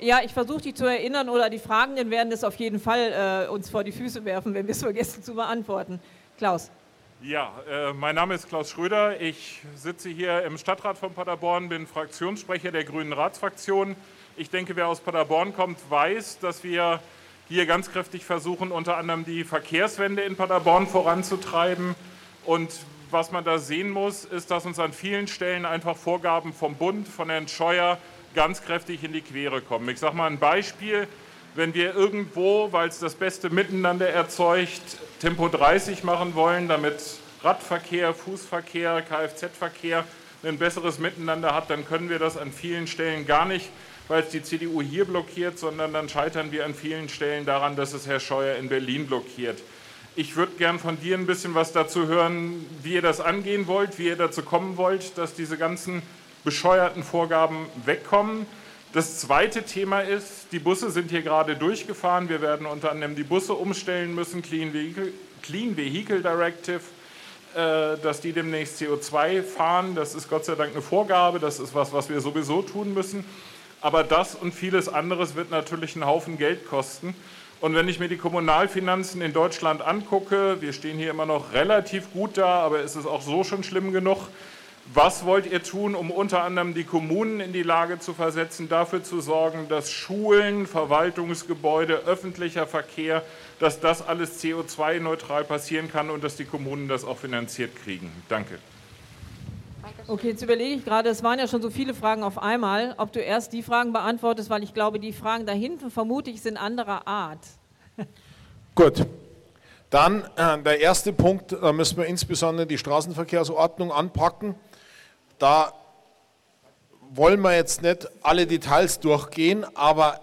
Speaker 1: Ja, ich versuche dich zu erinnern oder die Fragenden werden es auf jeden Fall äh, uns vor die Füße werfen, wenn wir es vergessen zu beantworten. Klaus.
Speaker 4: Ja, äh, mein Name ist Klaus Schröder. Ich sitze hier im Stadtrat von Paderborn, bin Fraktionssprecher der Grünen Ratsfraktion. Ich denke, wer aus Paderborn kommt, weiß, dass wir hier ganz kräftig versuchen, unter anderem die Verkehrswende in Paderborn voranzutreiben. Und was man da sehen muss, ist, dass uns an vielen Stellen einfach Vorgaben vom Bund, von Herrn Scheuer ganz kräftig in die Quere kommen. Ich sage mal ein Beispiel. Wenn wir irgendwo, weil es das beste Miteinander erzeugt, Tempo 30 machen wollen, damit Radverkehr, Fußverkehr, Kfz-Verkehr ein besseres Miteinander hat, dann können wir das an vielen Stellen gar nicht, weil es die CDU hier blockiert, sondern dann scheitern wir an vielen Stellen daran, dass es Herr Scheuer in Berlin blockiert. Ich würde gern von dir ein bisschen was dazu hören, wie ihr das angehen wollt, wie ihr dazu kommen wollt, dass diese ganzen bescheuerten Vorgaben wegkommen. Das zweite Thema ist, die Busse sind hier gerade durchgefahren. Wir werden unter anderem die Busse umstellen müssen, Clean Vehicle, Clean Vehicle Directive, äh, dass die demnächst CO2 fahren. Das ist Gott sei Dank eine Vorgabe, das ist was, was wir sowieso tun müssen. Aber das und vieles anderes wird natürlich einen Haufen Geld kosten. Und wenn ich mir die Kommunalfinanzen in Deutschland angucke, wir stehen hier immer noch relativ gut da, aber ist es auch so schon schlimm genug, was wollt ihr tun, um unter anderem die Kommunen in die Lage zu versetzen, dafür zu sorgen, dass Schulen, Verwaltungsgebäude, öffentlicher Verkehr, dass das alles CO2-neutral passieren kann und dass die Kommunen das auch finanziert kriegen? Danke.
Speaker 1: Okay, jetzt überlege ich gerade, es waren ja schon so viele Fragen auf einmal, ob du erst die Fragen beantwortest, weil ich glaube, die Fragen da hinten vermute ich sind anderer Art. [laughs]
Speaker 2: Gut. Dann äh, der erste Punkt, da müssen wir insbesondere die Straßenverkehrsordnung anpacken. Da wollen wir jetzt nicht alle Details durchgehen, aber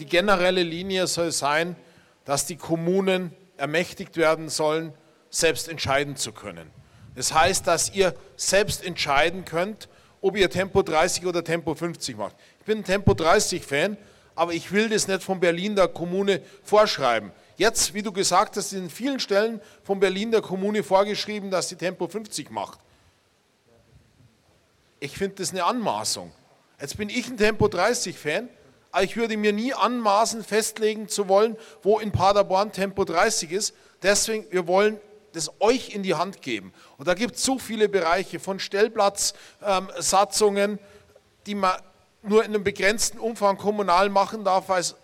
Speaker 2: die generelle Linie soll sein, dass die Kommunen ermächtigt werden sollen, selbst entscheiden zu können. Das heißt, dass ihr selbst entscheiden könnt, ob ihr Tempo 30 oder Tempo 50 macht. Ich bin ein Tempo 30 Fan, aber ich will das nicht von Berlin der Kommune vorschreiben. Jetzt, wie du gesagt hast, in vielen Stellen von Berlin der Kommune vorgeschrieben, dass sie Tempo 50 macht. Ich finde das eine Anmaßung. Jetzt bin ich ein Tempo 30-Fan, aber ich würde mir nie anmaßen, festlegen zu wollen, wo in Paderborn Tempo 30 ist. Deswegen, wir wollen das euch in die Hand geben. Und da gibt es so viele Bereiche von Stellplatzsatzungen, ähm, die man nur in einem begrenzten Umfang kommunal machen darf, weil es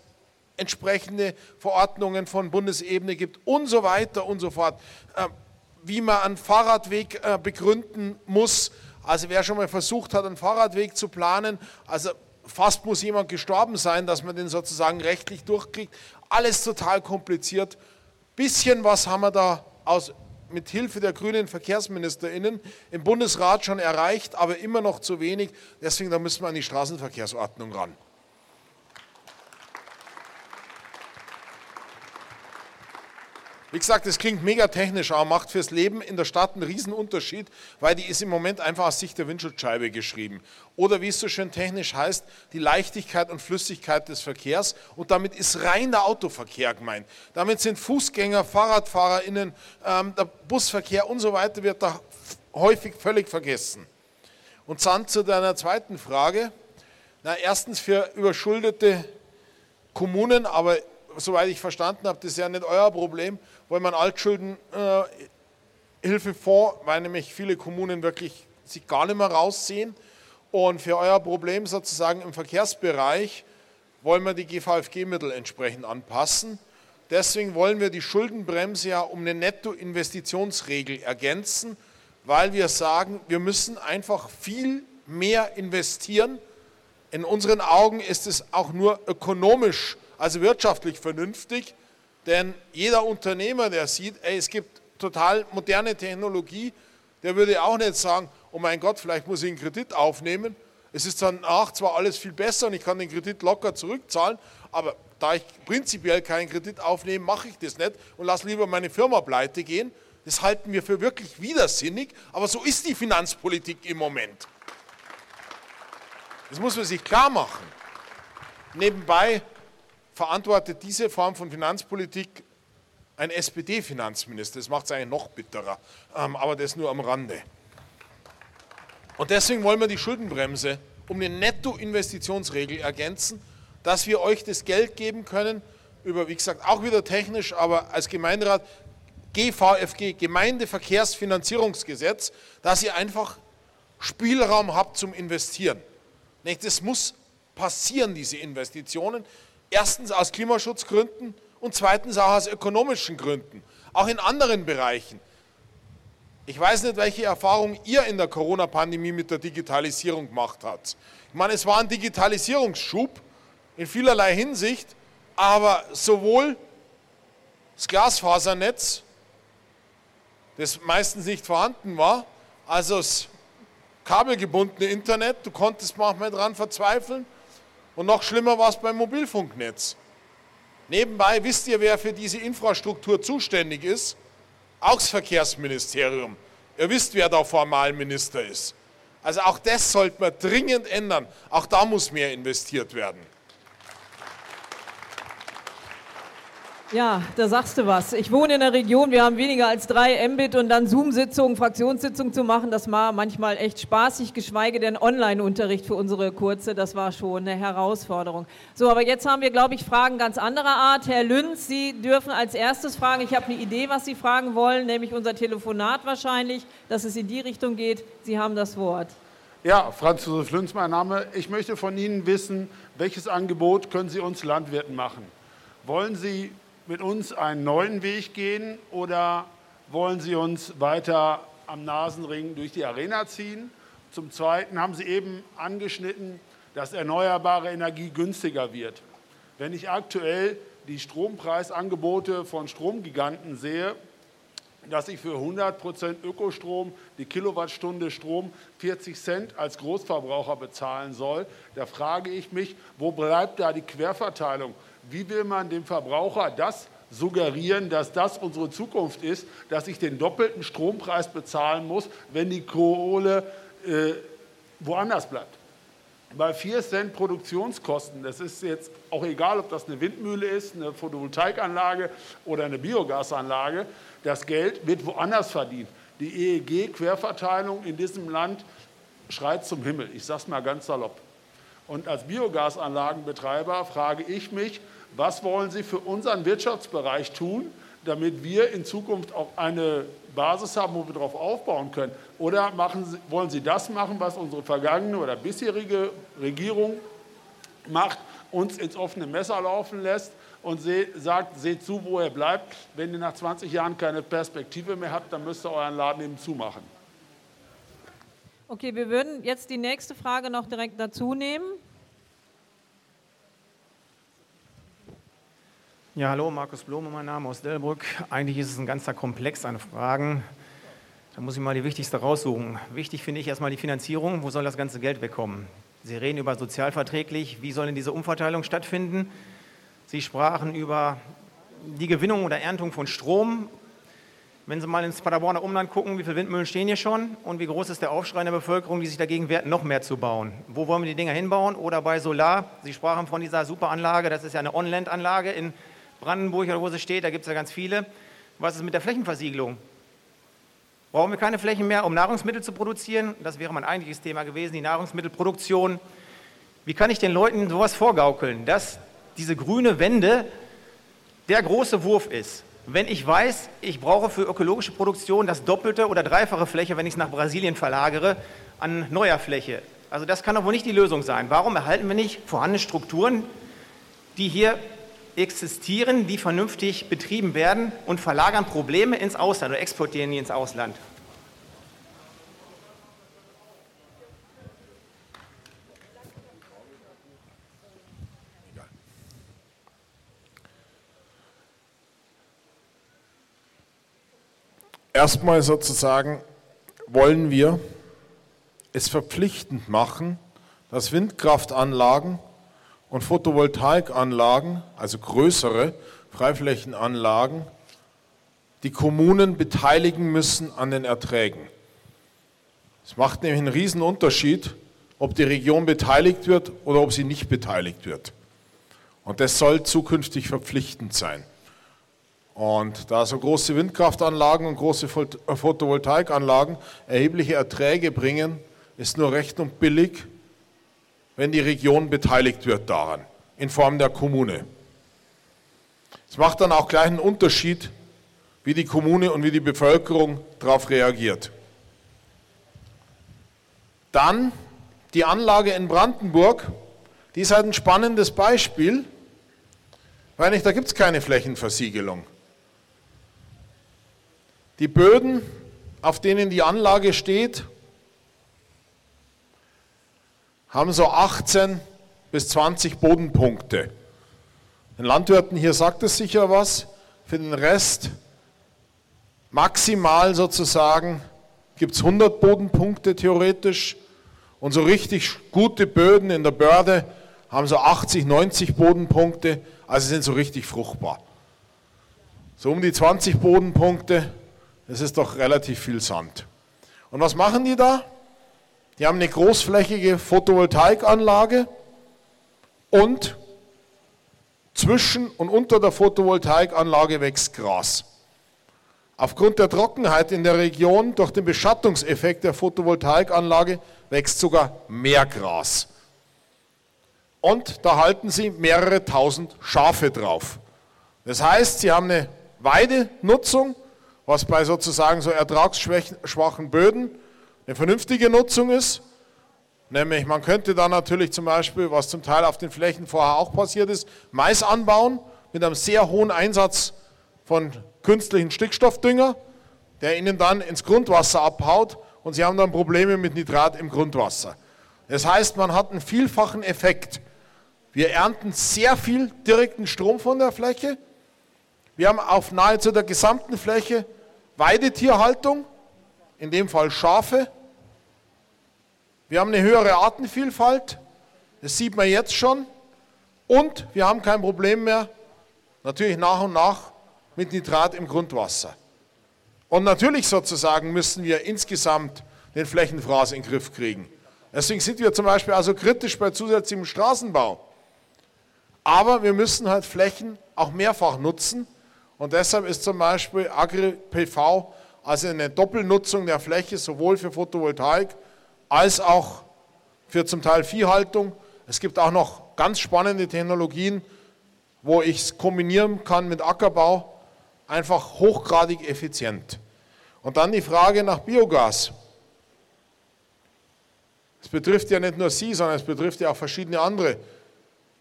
Speaker 2: entsprechende Verordnungen von Bundesebene gibt und so weiter und so fort. Ähm, wie man einen Fahrradweg äh, begründen muss, also wer schon mal versucht hat, einen Fahrradweg zu planen, also fast muss jemand gestorben sein, dass man den sozusagen rechtlich durchkriegt. Alles total kompliziert. Bisschen was haben wir da aus, mit Hilfe der grünen VerkehrsministerInnen im Bundesrat schon erreicht, aber immer noch zu wenig. Deswegen da müssen wir an die Straßenverkehrsordnung ran. Wie gesagt, das klingt mega technisch, aber macht fürs Leben in der Stadt einen Riesenunterschied, weil die ist im Moment einfach aus Sicht der Windschutzscheibe geschrieben. Oder wie es so schön technisch heißt, die Leichtigkeit und Flüssigkeit des Verkehrs. Und damit ist rein der Autoverkehr gemeint. Damit sind Fußgänger, FahrradfahrerInnen, ähm, der Busverkehr und so weiter wird da häufig völlig vergessen. Und dann zu deiner zweiten Frage. Na, erstens für überschuldete Kommunen, aber soweit ich verstanden habe, das ist ja nicht euer Problem, wollen wir einen Altschuldenhilfefonds, weil nämlich viele Kommunen wirklich sich gar nicht mehr rausziehen. Und für euer Problem sozusagen im Verkehrsbereich wollen wir die GVFG-Mittel entsprechend anpassen. Deswegen wollen wir die Schuldenbremse ja um eine Nettoinvestitionsregel ergänzen, weil wir sagen, wir müssen einfach viel mehr investieren. In unseren Augen ist es auch nur ökonomisch, also wirtschaftlich vernünftig, denn jeder Unternehmer, der sieht, ey, es gibt total moderne Technologie, der würde auch nicht sagen, oh mein Gott, vielleicht muss ich einen Kredit aufnehmen. Es ist danach zwar alles viel besser und ich kann den Kredit locker zurückzahlen, aber da ich prinzipiell keinen Kredit aufnehme, mache ich das nicht und lasse lieber meine Firma pleite gehen. Das halten wir für wirklich widersinnig, aber so ist die Finanzpolitik im Moment. Das muss man sich klar machen. Nebenbei verantwortet diese Form von Finanzpolitik ein SPD-Finanzminister. Das macht es eigentlich noch bitterer, ähm, aber das nur am Rande. Und deswegen wollen wir die Schuldenbremse um eine Nettoinvestitionsregel ergänzen, dass wir euch das Geld geben können, über, wie gesagt, auch wieder technisch, aber als Gemeinderat GVFG, Gemeindeverkehrsfinanzierungsgesetz, dass ihr einfach Spielraum habt zum Investieren. Das muss passieren, diese Investitionen. Erstens aus Klimaschutzgründen und zweitens auch aus ökonomischen Gründen. Auch in anderen Bereichen. Ich weiß nicht, welche Erfahrung ihr in der Corona-Pandemie mit der Digitalisierung gemacht habt. Ich meine, es war ein Digitalisierungsschub in vielerlei Hinsicht, aber sowohl das Glasfasernetz, das meistens nicht vorhanden war, also das kabelgebundene Internet, du konntest manchmal daran verzweifeln, und noch schlimmer war es beim Mobilfunknetz. Nebenbei wisst ihr, wer für diese Infrastruktur zuständig ist? Auch das Verkehrsministerium. Ihr wisst, wer da formal Minister ist. Also auch das sollte man dringend ändern. Auch da muss mehr investiert werden.
Speaker 1: Ja, da sagst du was. Ich wohne in der Region, wir haben weniger als drei Mbit und dann Zoom-Sitzungen, Fraktionssitzungen zu machen, das war manchmal echt spaßig, geschweige denn Online-Unterricht für unsere Kurze, das war schon eine Herausforderung. So, aber jetzt haben wir, glaube ich, Fragen ganz anderer Art. Herr Lünz, Sie dürfen als erstes fragen. Ich habe eine Idee, was Sie fragen wollen, nämlich unser Telefonat wahrscheinlich, dass es in die Richtung geht. Sie haben das Wort.
Speaker 5: Ja, Franz Josef Lünz, mein Name. Ich möchte von Ihnen wissen, welches Angebot können Sie uns Landwirten machen? Wollen Sie mit uns einen neuen Weg gehen oder wollen Sie uns weiter am Nasenring durch die Arena ziehen? Zum Zweiten haben Sie eben angeschnitten, dass erneuerbare Energie günstiger wird. Wenn ich aktuell die Strompreisangebote von Stromgiganten sehe, dass ich für 100 Prozent Ökostrom die Kilowattstunde Strom 40 Cent als Großverbraucher bezahlen soll, da frage ich mich, wo bleibt da die Querverteilung? Wie will man dem Verbraucher das suggerieren, dass das unsere Zukunft ist, dass ich den doppelten Strompreis bezahlen muss, wenn die Kohle äh, woanders bleibt? Bei 4 Cent Produktionskosten, das ist jetzt auch egal, ob das eine Windmühle ist, eine Photovoltaikanlage oder eine Biogasanlage, das Geld wird woanders verdient. Die EEG-Querverteilung in diesem Land schreit zum Himmel. Ich sage es mal ganz salopp. Und als Biogasanlagenbetreiber frage ich mich, was wollen Sie für unseren Wirtschaftsbereich tun, damit wir in Zukunft auch eine Basis haben, wo wir darauf aufbauen können? Oder Sie, wollen Sie das machen, was unsere vergangene oder bisherige Regierung macht, uns ins offene Messer laufen lässt und sagt, seht zu, wo er bleibt. Wenn ihr nach 20 Jahren keine Perspektive mehr habt, dann müsst ihr euren Laden eben zumachen.
Speaker 1: Okay, wir würden jetzt die nächste Frage noch direkt dazu nehmen.
Speaker 6: Ja, hallo, Markus Blome, mein Name aus Delbrück. Eigentlich ist es ein ganzer Komplex an Fragen. Da muss ich mal die wichtigste raussuchen. Wichtig finde ich erstmal die Finanzierung. Wo soll das ganze Geld wegkommen? Sie reden über sozialverträglich. Wie soll denn diese Umverteilung stattfinden? Sie sprachen über die Gewinnung oder Erntung von Strom. Wenn Sie mal ins Paderborner Umland gucken, wie viele Windmühlen stehen hier schon und wie groß ist der Aufschrei in der Bevölkerung, die sich dagegen wehrt, noch mehr zu bauen? Wo wollen wir die Dinger hinbauen? Oder bei Solar, Sie sprachen von dieser Superanlage, das ist ja eine On-Land-Anlage in Brandenburg oder wo sie steht, da gibt es ja ganz viele. Was ist mit der Flächenversiegelung? Brauchen wir keine Flächen mehr, um Nahrungsmittel zu produzieren? Das wäre mein eigentliches Thema gewesen, die Nahrungsmittelproduktion. Wie kann ich den Leuten sowas vorgaukeln, dass diese grüne Wende der große Wurf ist? Wenn ich weiß, ich brauche für ökologische Produktion das doppelte oder dreifache Fläche, wenn ich es nach Brasilien verlagere, an neuer Fläche. Also das kann doch wohl nicht die Lösung sein. Warum erhalten wir nicht vorhandene Strukturen, die hier existieren, die vernünftig betrieben werden und verlagern Probleme ins Ausland oder exportieren die ins Ausland.
Speaker 2: Erstmal sozusagen wollen wir es verpflichtend machen, dass Windkraftanlagen und Photovoltaikanlagen, also größere Freiflächenanlagen, die Kommunen beteiligen müssen an den Erträgen. Es macht nämlich einen riesen Unterschied, ob die Region beteiligt wird oder ob sie nicht beteiligt wird. Und das soll zukünftig verpflichtend sein. Und da so große Windkraftanlagen und große Photovoltaikanlagen erhebliche Erträge bringen, ist nur recht und billig, wenn die Region beteiligt wird daran, in Form der Kommune. Es macht dann auch gleich einen Unterschied wie die Kommune und wie die Bevölkerung darauf reagiert. Dann die Anlage in Brandenburg, die ist halt ein spannendes Beispiel, weil nicht, da gibt es keine Flächenversiegelung. Die Böden, auf denen die Anlage steht, haben so 18 bis 20 Bodenpunkte. Den Landwirten hier sagt es sicher was. Für den Rest maximal sozusagen gibt es 100 Bodenpunkte theoretisch. Und so richtig gute Böden in der Börde haben so 80, 90 Bodenpunkte, also sind so richtig fruchtbar. So um die 20 Bodenpunkte, das ist doch relativ viel Sand. Und was machen die da? Die haben eine großflächige Photovoltaikanlage und zwischen und unter der Photovoltaikanlage wächst Gras. Aufgrund der Trockenheit in der Region durch den Beschattungseffekt der Photovoltaikanlage wächst sogar mehr Gras. Und da halten sie mehrere tausend Schafe drauf. Das heißt, sie haben eine Weidenutzung, was bei sozusagen so ertragsschwachen Böden eine vernünftige Nutzung ist. Nämlich man könnte da natürlich zum Beispiel, was zum Teil auf den Flächen vorher auch passiert ist, Mais anbauen mit einem sehr hohen Einsatz von künstlichen Stickstoffdünger, der ihnen dann ins Grundwasser abhaut und sie haben dann Probleme mit Nitrat im Grundwasser. Das heißt, man hat einen vielfachen Effekt. Wir ernten sehr viel direkten Strom von der Fläche. Wir haben auf nahezu der gesamten Fläche Weidetierhaltung, in dem Fall Schafe. Wir haben eine höhere Artenvielfalt, das sieht man jetzt schon. Und wir haben kein Problem mehr, natürlich nach und nach, mit Nitrat im Grundwasser. Und natürlich sozusagen müssen wir insgesamt den Flächenfraß in den Griff kriegen. Deswegen sind wir zum Beispiel also kritisch bei zusätzlichem Straßenbau. Aber wir müssen halt Flächen auch mehrfach nutzen. Und deshalb ist zum Beispiel Agri-PV, also eine Doppelnutzung der Fläche, sowohl für Photovoltaik als auch für zum Teil Viehhaltung. Es gibt auch noch ganz spannende Technologien, wo ich es kombinieren kann mit Ackerbau einfach hochgradig effizient. Und dann die Frage nach Biogas. Es betrifft ja nicht nur Sie, sondern es betrifft ja auch verschiedene andere,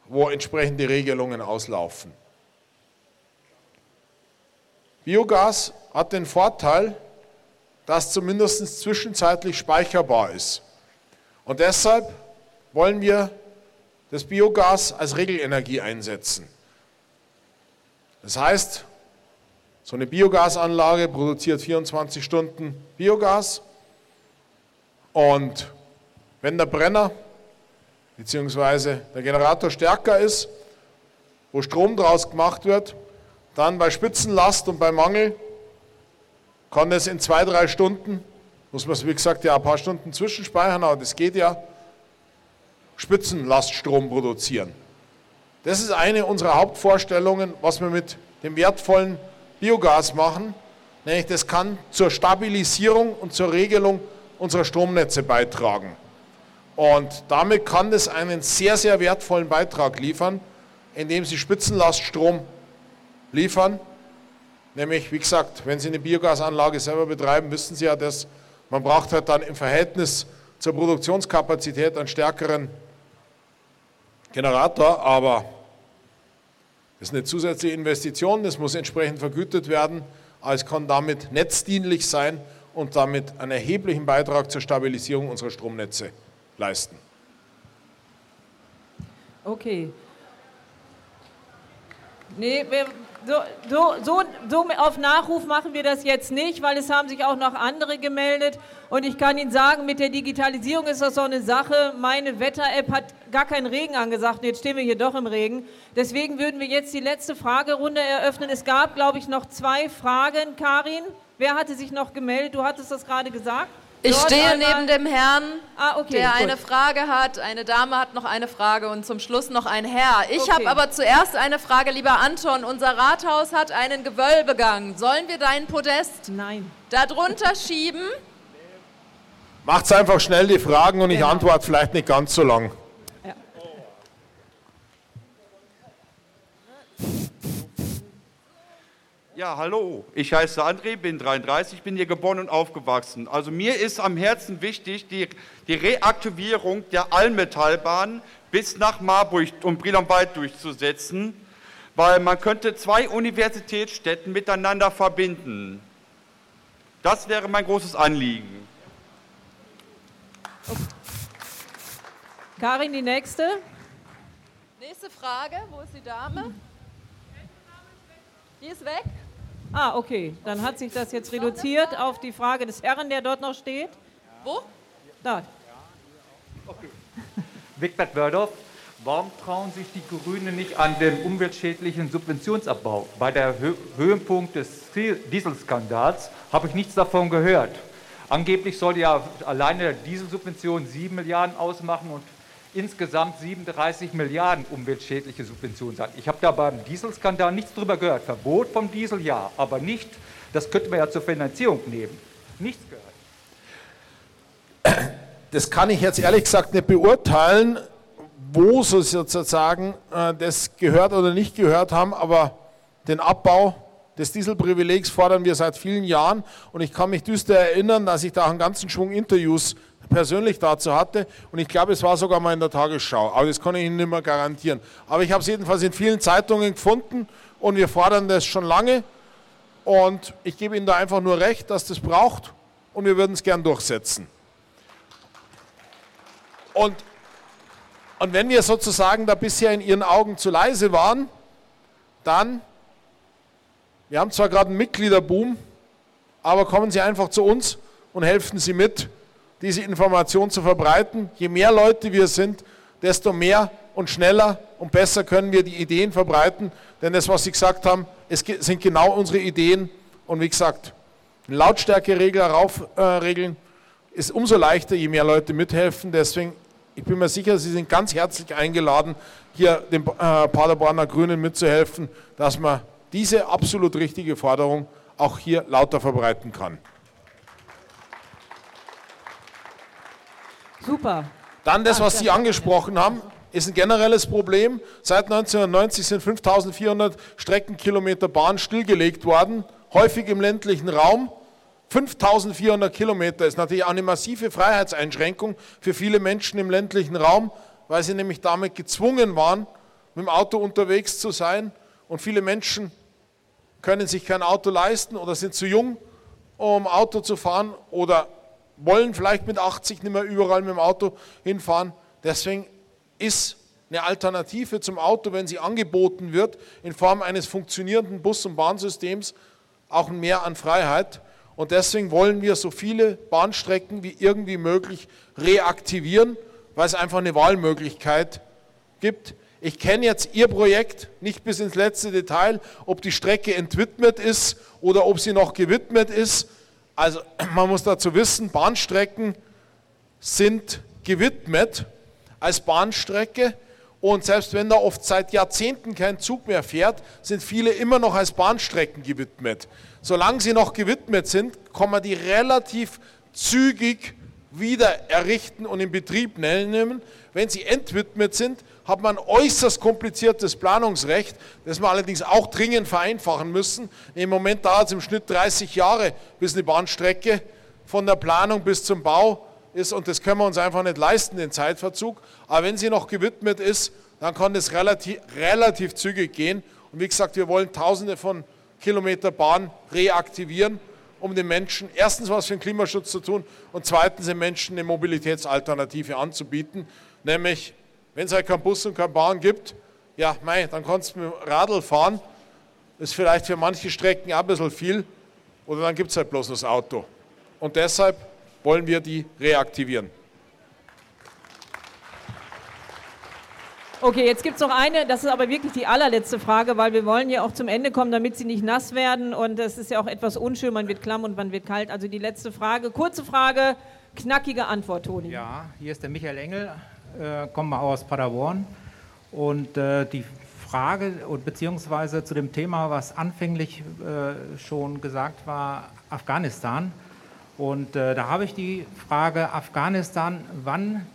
Speaker 2: wo entsprechende Regelungen auslaufen. Biogas hat den Vorteil, dass zumindest zwischenzeitlich speicherbar ist. Und deshalb wollen wir das Biogas als Regelenergie einsetzen. Das heißt, so eine Biogasanlage produziert 24 Stunden Biogas und wenn der Brenner bzw. der Generator stärker ist, wo Strom draus gemacht wird, dann bei Spitzenlast und bei Mangel kann es in zwei, drei Stunden, muss man es wie gesagt ja ein paar Stunden zwischenspeichern, aber das geht ja, Spitzenlaststrom produzieren. Das ist eine unserer Hauptvorstellungen, was wir mit dem wertvollen Biogas machen. Nämlich das kann zur Stabilisierung und zur Regelung unserer Stromnetze beitragen. Und damit kann das einen sehr, sehr wertvollen Beitrag liefern, indem sie Spitzenlaststrom liefern. Nämlich, wie gesagt, wenn Sie eine Biogasanlage selber betreiben, wissen Sie ja das. Man braucht halt dann im Verhältnis zur Produktionskapazität einen stärkeren Generator, aber das ist eine zusätzliche Investition, das muss entsprechend vergütet werden, aber es kann damit netzdienlich sein und damit einen erheblichen Beitrag zur Stabilisierung unserer Stromnetze leisten.
Speaker 1: Okay. Nee, wir, so, so, so, auf Nachruf machen wir das jetzt nicht, weil es haben sich auch noch andere gemeldet. Und ich kann Ihnen sagen, mit der Digitalisierung ist das so eine Sache. Meine Wetter-App hat gar keinen Regen angesagt. Und jetzt stehen wir hier doch im Regen. Deswegen würden wir jetzt die letzte Fragerunde eröffnen. Es gab, glaube ich, noch zwei Fragen. Karin, wer hatte sich noch gemeldet? Du hattest das gerade gesagt.
Speaker 7: Ich stehe neben dem Herrn,
Speaker 1: ah, okay,
Speaker 7: der
Speaker 1: gut.
Speaker 7: eine Frage hat. Eine Dame hat noch eine Frage und zum Schluss noch ein Herr. Ich
Speaker 1: Okay.
Speaker 7: habe aber zuerst eine Frage, lieber Anton. Unser Rathaus hat einen Gewölbegang. Sollen wir dein Podest
Speaker 1: Nein.
Speaker 7: darunter schieben?
Speaker 2: Macht einfach schnell die Fragen und ich
Speaker 1: Genau.
Speaker 2: antworte vielleicht nicht ganz so lang.
Speaker 1: Ja.
Speaker 8: Hallo. Ich heiße André, bin 33, bin hier geboren und aufgewachsen. Also mir ist am Herzen wichtig die, die Reaktivierung der Allmetallbahn bis nach Marburg und Brilon-Wald durchzusetzen, weil man könnte zwei Universitätsstädten miteinander verbinden. Das wäre mein großes Anliegen.
Speaker 1: Karin, die nächste.
Speaker 7: Nächste Frage, wo ist die Dame? Die ist weg.
Speaker 1: Ah, okay. Dann hat sich das jetzt reduziert auf die Frage des Herrn, der dort noch steht.
Speaker 7: Wo?
Speaker 1: Da.
Speaker 9: Wigbert Wördorf, warum trauen sich die Grünen nicht an den umweltschädlichen Subventionsabbau? Bei der Hö Höhepunkt des Dieselskandals habe ich nichts davon gehört. Angeblich soll ja alleine Dieselsubvention 7 Milliarden ausmachen und insgesamt 37 Milliarden umweltschädliche Subventionen sein. Ich habe da beim Dieselskandal nichts drüber gehört. Verbot vom Diesel ja, aber nicht, das könnte man ja zur Finanzierung nehmen. Nichts gehört.
Speaker 2: Das kann ich jetzt ehrlich gesagt nicht beurteilen, wo sie sozusagen äh, das gehört oder nicht gehört haben, aber den Abbau des Dieselprivilegs fordern wir seit vielen Jahren und ich kann mich düster erinnern, dass ich da einen ganzen Schwung Interviews persönlich dazu hatte und ich glaube, es war sogar mal in der Tagesschau, aber das kann ich Ihnen nicht mehr garantieren. Aber ich habe es jedenfalls in vielen Zeitungen gefunden und wir fordern das schon lange und ich gebe Ihnen da einfach nur recht, dass das braucht und wir würden es gern durchsetzen. Und, und wenn wir sozusagen da bisher in Ihren Augen zu leise waren, dann, wir haben zwar gerade einen Mitgliederboom, aber kommen Sie einfach zu uns und helfen Sie mit, diese Information zu verbreiten. Je mehr Leute wir sind, desto mehr und schneller und besser können wir die Ideen verbreiten. Denn das, was Sie gesagt haben, es sind genau unsere Ideen. Und wie gesagt, Lautstärkeregler raufregeln äh, ist umso leichter, je mehr Leute mithelfen. Deswegen, ich bin mir sicher, Sie sind ganz herzlich eingeladen, hier den äh, Paderborner Grünen mitzuhelfen, dass man diese absolut richtige Forderung auch hier lauter verbreiten kann.
Speaker 1: Super.
Speaker 2: Dann das, was Sie angesprochen haben, ist ein generelles Problem. Seit 1990 sind 5400 Streckenkilometer Bahn stillgelegt worden, häufig im ländlichen Raum. 5400 Kilometer ist natürlich auch eine massive Freiheitseinschränkung für viele Menschen im ländlichen Raum, weil sie nämlich damit gezwungen waren, mit dem Auto unterwegs zu sein. Und viele Menschen können sich kein Auto leisten oder sind zu jung, um Auto zu fahren oder wollen vielleicht mit 80 nicht mehr überall mit dem Auto hinfahren. Deswegen ist eine Alternative zum Auto, wenn sie angeboten wird, in Form eines funktionierenden Bus- und Bahnsystems, auch ein Mehr an Freiheit. Und deswegen wollen wir so viele Bahnstrecken wie irgendwie möglich reaktivieren, weil es einfach eine Wahlmöglichkeit gibt. Ich kenne jetzt Ihr Projekt nicht bis ins letzte Detail, ob die Strecke entwidmet ist oder ob sie noch gewidmet ist. Also man muss dazu wissen, Bahnstrecken sind gewidmet als Bahnstrecke und selbst wenn da oft seit Jahrzehnten kein Zug mehr fährt, sind viele immer noch als Bahnstrecken gewidmet. Solange sie noch gewidmet sind, man die relativ zügig wieder errichten und in Betrieb nehmen. Wenn sie entwidmet sind, hat man äußerst kompliziertes Planungsrecht, das wir allerdings auch dringend vereinfachen müssen. Im Moment dauert es im Schnitt 30 Jahre, bis eine Bahnstrecke von der Planung bis zum Bau ist und das können wir uns einfach nicht leisten, den Zeitverzug. Aber wenn sie noch gewidmet ist, dann kann das relativ, relativ zügig gehen. Und wie gesagt, wir wollen Tausende von Kilometer Bahn reaktivieren, um den Menschen erstens was für den Klimaschutz zu tun und zweitens den Menschen eine Mobilitätsalternative anzubieten, nämlich wenn es halt keinen Bus und keine Bahn gibt, ja, mei, dann kannst du mit dem Radl fahren. Das ist vielleicht für manche Strecken auch ein bisschen viel. Oder dann gibt es halt bloß das Auto. Und deshalb wollen wir die reaktivieren.
Speaker 1: Okay, jetzt gibt es noch eine, das ist aber wirklich die allerletzte Frage, weil wir wollen ja auch zum Ende kommen, damit Sie nicht nass werden. Und es ist ja auch etwas unschön, man wird klamm und man wird kalt. Also die letzte Frage, kurze Frage, knackige Antwort, Toni.
Speaker 6: Ja, hier ist der Michael Engel, äh, komme aus Paderborn. Und äh, die Frage beziehungsweise zu dem Thema, was anfänglich äh, schon gesagt war, Afghanistan. Und äh, da habe ich die Frage, Afghanistan, wann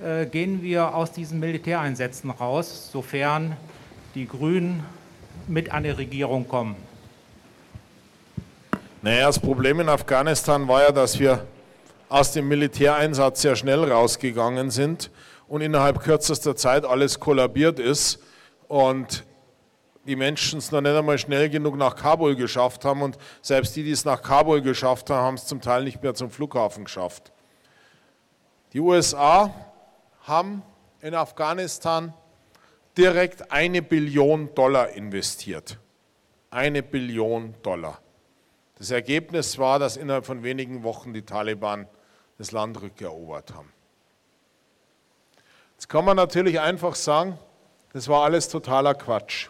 Speaker 6: äh, gehen wir aus diesen Militäreinsätzen raus, sofern die Grünen mit an die Regierung kommen?
Speaker 2: Naja, das Problem in Afghanistan war ja, dass wir aus dem Militäreinsatz sehr schnell rausgegangen sind und innerhalb kürzester Zeit alles kollabiert ist und die Menschen es noch nicht einmal schnell genug nach Kabul geschafft haben und selbst die, die es nach Kabul geschafft haben, haben es zum Teil nicht mehr zum Flughafen geschafft. Die USA haben in Afghanistan direkt eine Billion Dollar investiert. Eine Billion Dollar. Das Ergebnis war, dass innerhalb von wenigen Wochen die Taliban das Land rückerobert haben. Jetzt kann man natürlich einfach sagen, das war alles totaler Quatsch.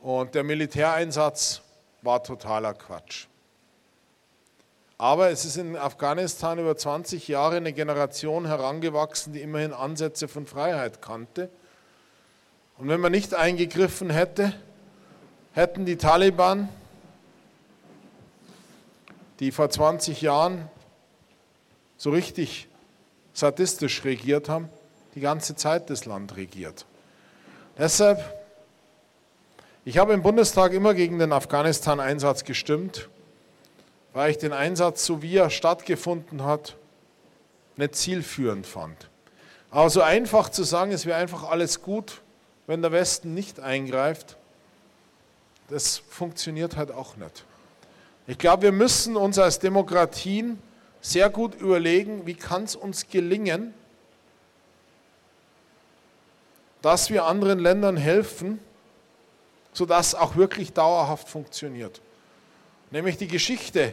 Speaker 2: Und der Militäreinsatz war totaler Quatsch. Aber es ist in Afghanistan über 20 Jahre eine Generation herangewachsen, die immerhin Ansätze von Freiheit kannte. Und wenn man nicht eingegriffen hätte, hätten die Taliban, die vor 20 Jahren so richtig sadistisch regiert haben, die ganze Zeit das Land regiert. Deshalb, ich habe im Bundestag immer gegen den Afghanistan-Einsatz gestimmt weil ich den Einsatz, so wie er stattgefunden hat, nicht zielführend fand. Aber so einfach zu sagen, es wäre einfach alles gut, wenn der Westen nicht eingreift, das funktioniert halt auch nicht. Ich glaube, wir müssen uns als Demokratien sehr gut überlegen, wie kann es uns gelingen, dass wir anderen Ländern helfen, sodass auch wirklich dauerhaft funktioniert. Nämlich die Geschichte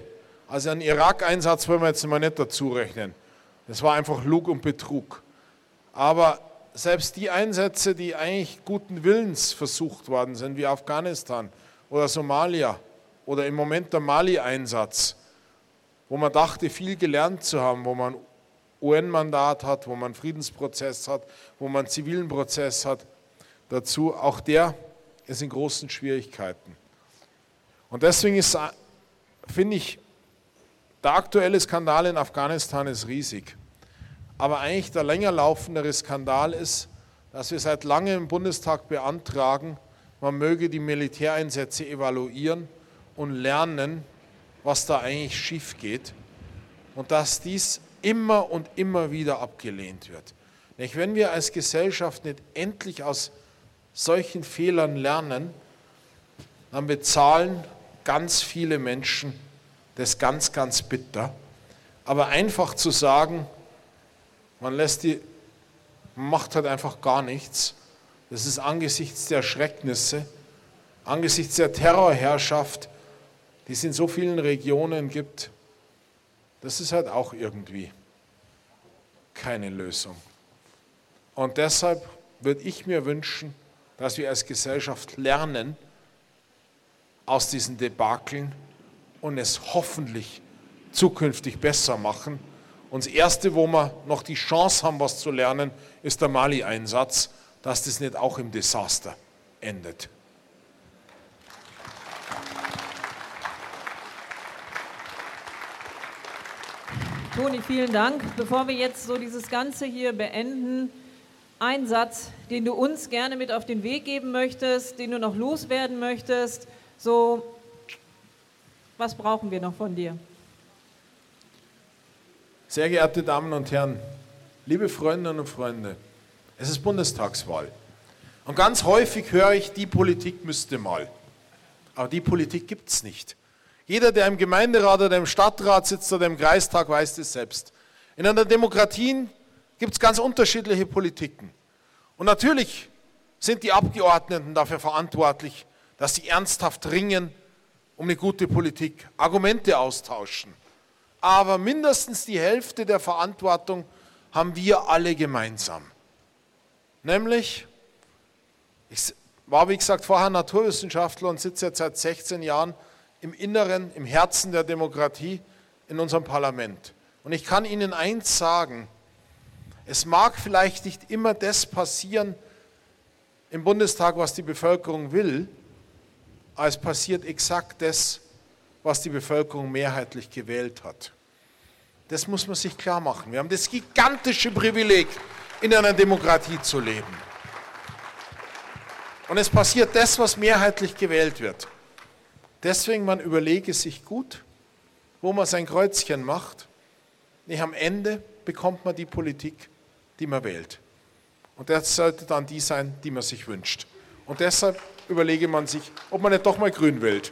Speaker 2: also einen Irak-Einsatz wollen wir jetzt mal nicht dazu rechnen. Das war einfach Lug und Betrug. Aber selbst die Einsätze, die eigentlich guten Willens versucht worden sind, wie Afghanistan oder Somalia oder im Moment der Mali-Einsatz, wo man dachte, viel gelernt zu haben, wo man UN-Mandat hat, wo man Friedensprozess hat, wo man zivilen Prozess hat, dazu, auch der ist in großen Schwierigkeiten. Und deswegen ist, finde ich, der aktuelle Skandal in Afghanistan ist riesig. Aber eigentlich der länger laufendere Skandal ist, dass wir seit langem im Bundestag beantragen, man möge die Militäreinsätze evaluieren und lernen, was da eigentlich schief geht. Und dass dies immer und immer wieder abgelehnt wird. Wenn wir als Gesellschaft nicht endlich aus solchen Fehlern lernen, dann bezahlen ganz viele Menschen das ist ganz, ganz bitter. Aber einfach zu sagen, man lässt die, macht halt einfach gar nichts, das ist angesichts der Schrecknisse, angesichts der Terrorherrschaft, die es in so vielen Regionen gibt, das ist halt auch irgendwie keine Lösung. Und deshalb würde ich mir wünschen, dass wir als Gesellschaft lernen aus diesen Debakeln und es hoffentlich zukünftig besser machen. Und das Erste, wo wir noch die Chance haben, was zu lernen, ist der Mali-Einsatz, dass das nicht auch im Desaster endet.
Speaker 1: Toni, vielen Dank. Bevor wir jetzt so dieses Ganze hier beenden, ein Satz, den du uns gerne mit auf den Weg geben möchtest, den du noch loswerden möchtest, so was brauchen wir noch von dir?
Speaker 2: Sehr geehrte Damen und Herren, liebe Freundinnen und Freunde, es ist Bundestagswahl. Und ganz häufig höre ich, die Politik müsste mal. Aber die Politik gibt es nicht. Jeder, der im Gemeinderat oder im Stadtrat sitzt oder im Kreistag, weiß das selbst. In einer Demokratie gibt es ganz unterschiedliche Politiken. Und natürlich sind die Abgeordneten dafür verantwortlich, dass sie ernsthaft ringen um eine gute Politik, Argumente austauschen. Aber mindestens die Hälfte der Verantwortung haben wir alle gemeinsam. Nämlich, ich war wie gesagt vorher Naturwissenschaftler und sitze jetzt seit 16 Jahren im Inneren, im Herzen der Demokratie in unserem Parlament. Und ich kann Ihnen eins sagen, es mag vielleicht nicht immer das passieren im Bundestag, was die Bevölkerung will, als passiert exakt das, was die Bevölkerung mehrheitlich gewählt hat. Das muss man sich klar machen. Wir haben das gigantische Privileg, in einer Demokratie zu leben. Und es passiert das, was mehrheitlich gewählt wird. Deswegen, man überlege sich gut, wo man sein Kreuzchen macht. Nicht am Ende bekommt man die Politik, die man wählt. Und das sollte dann die sein, die man sich wünscht. Und deshalb überlege man sich, ob man nicht doch mal grün wählt.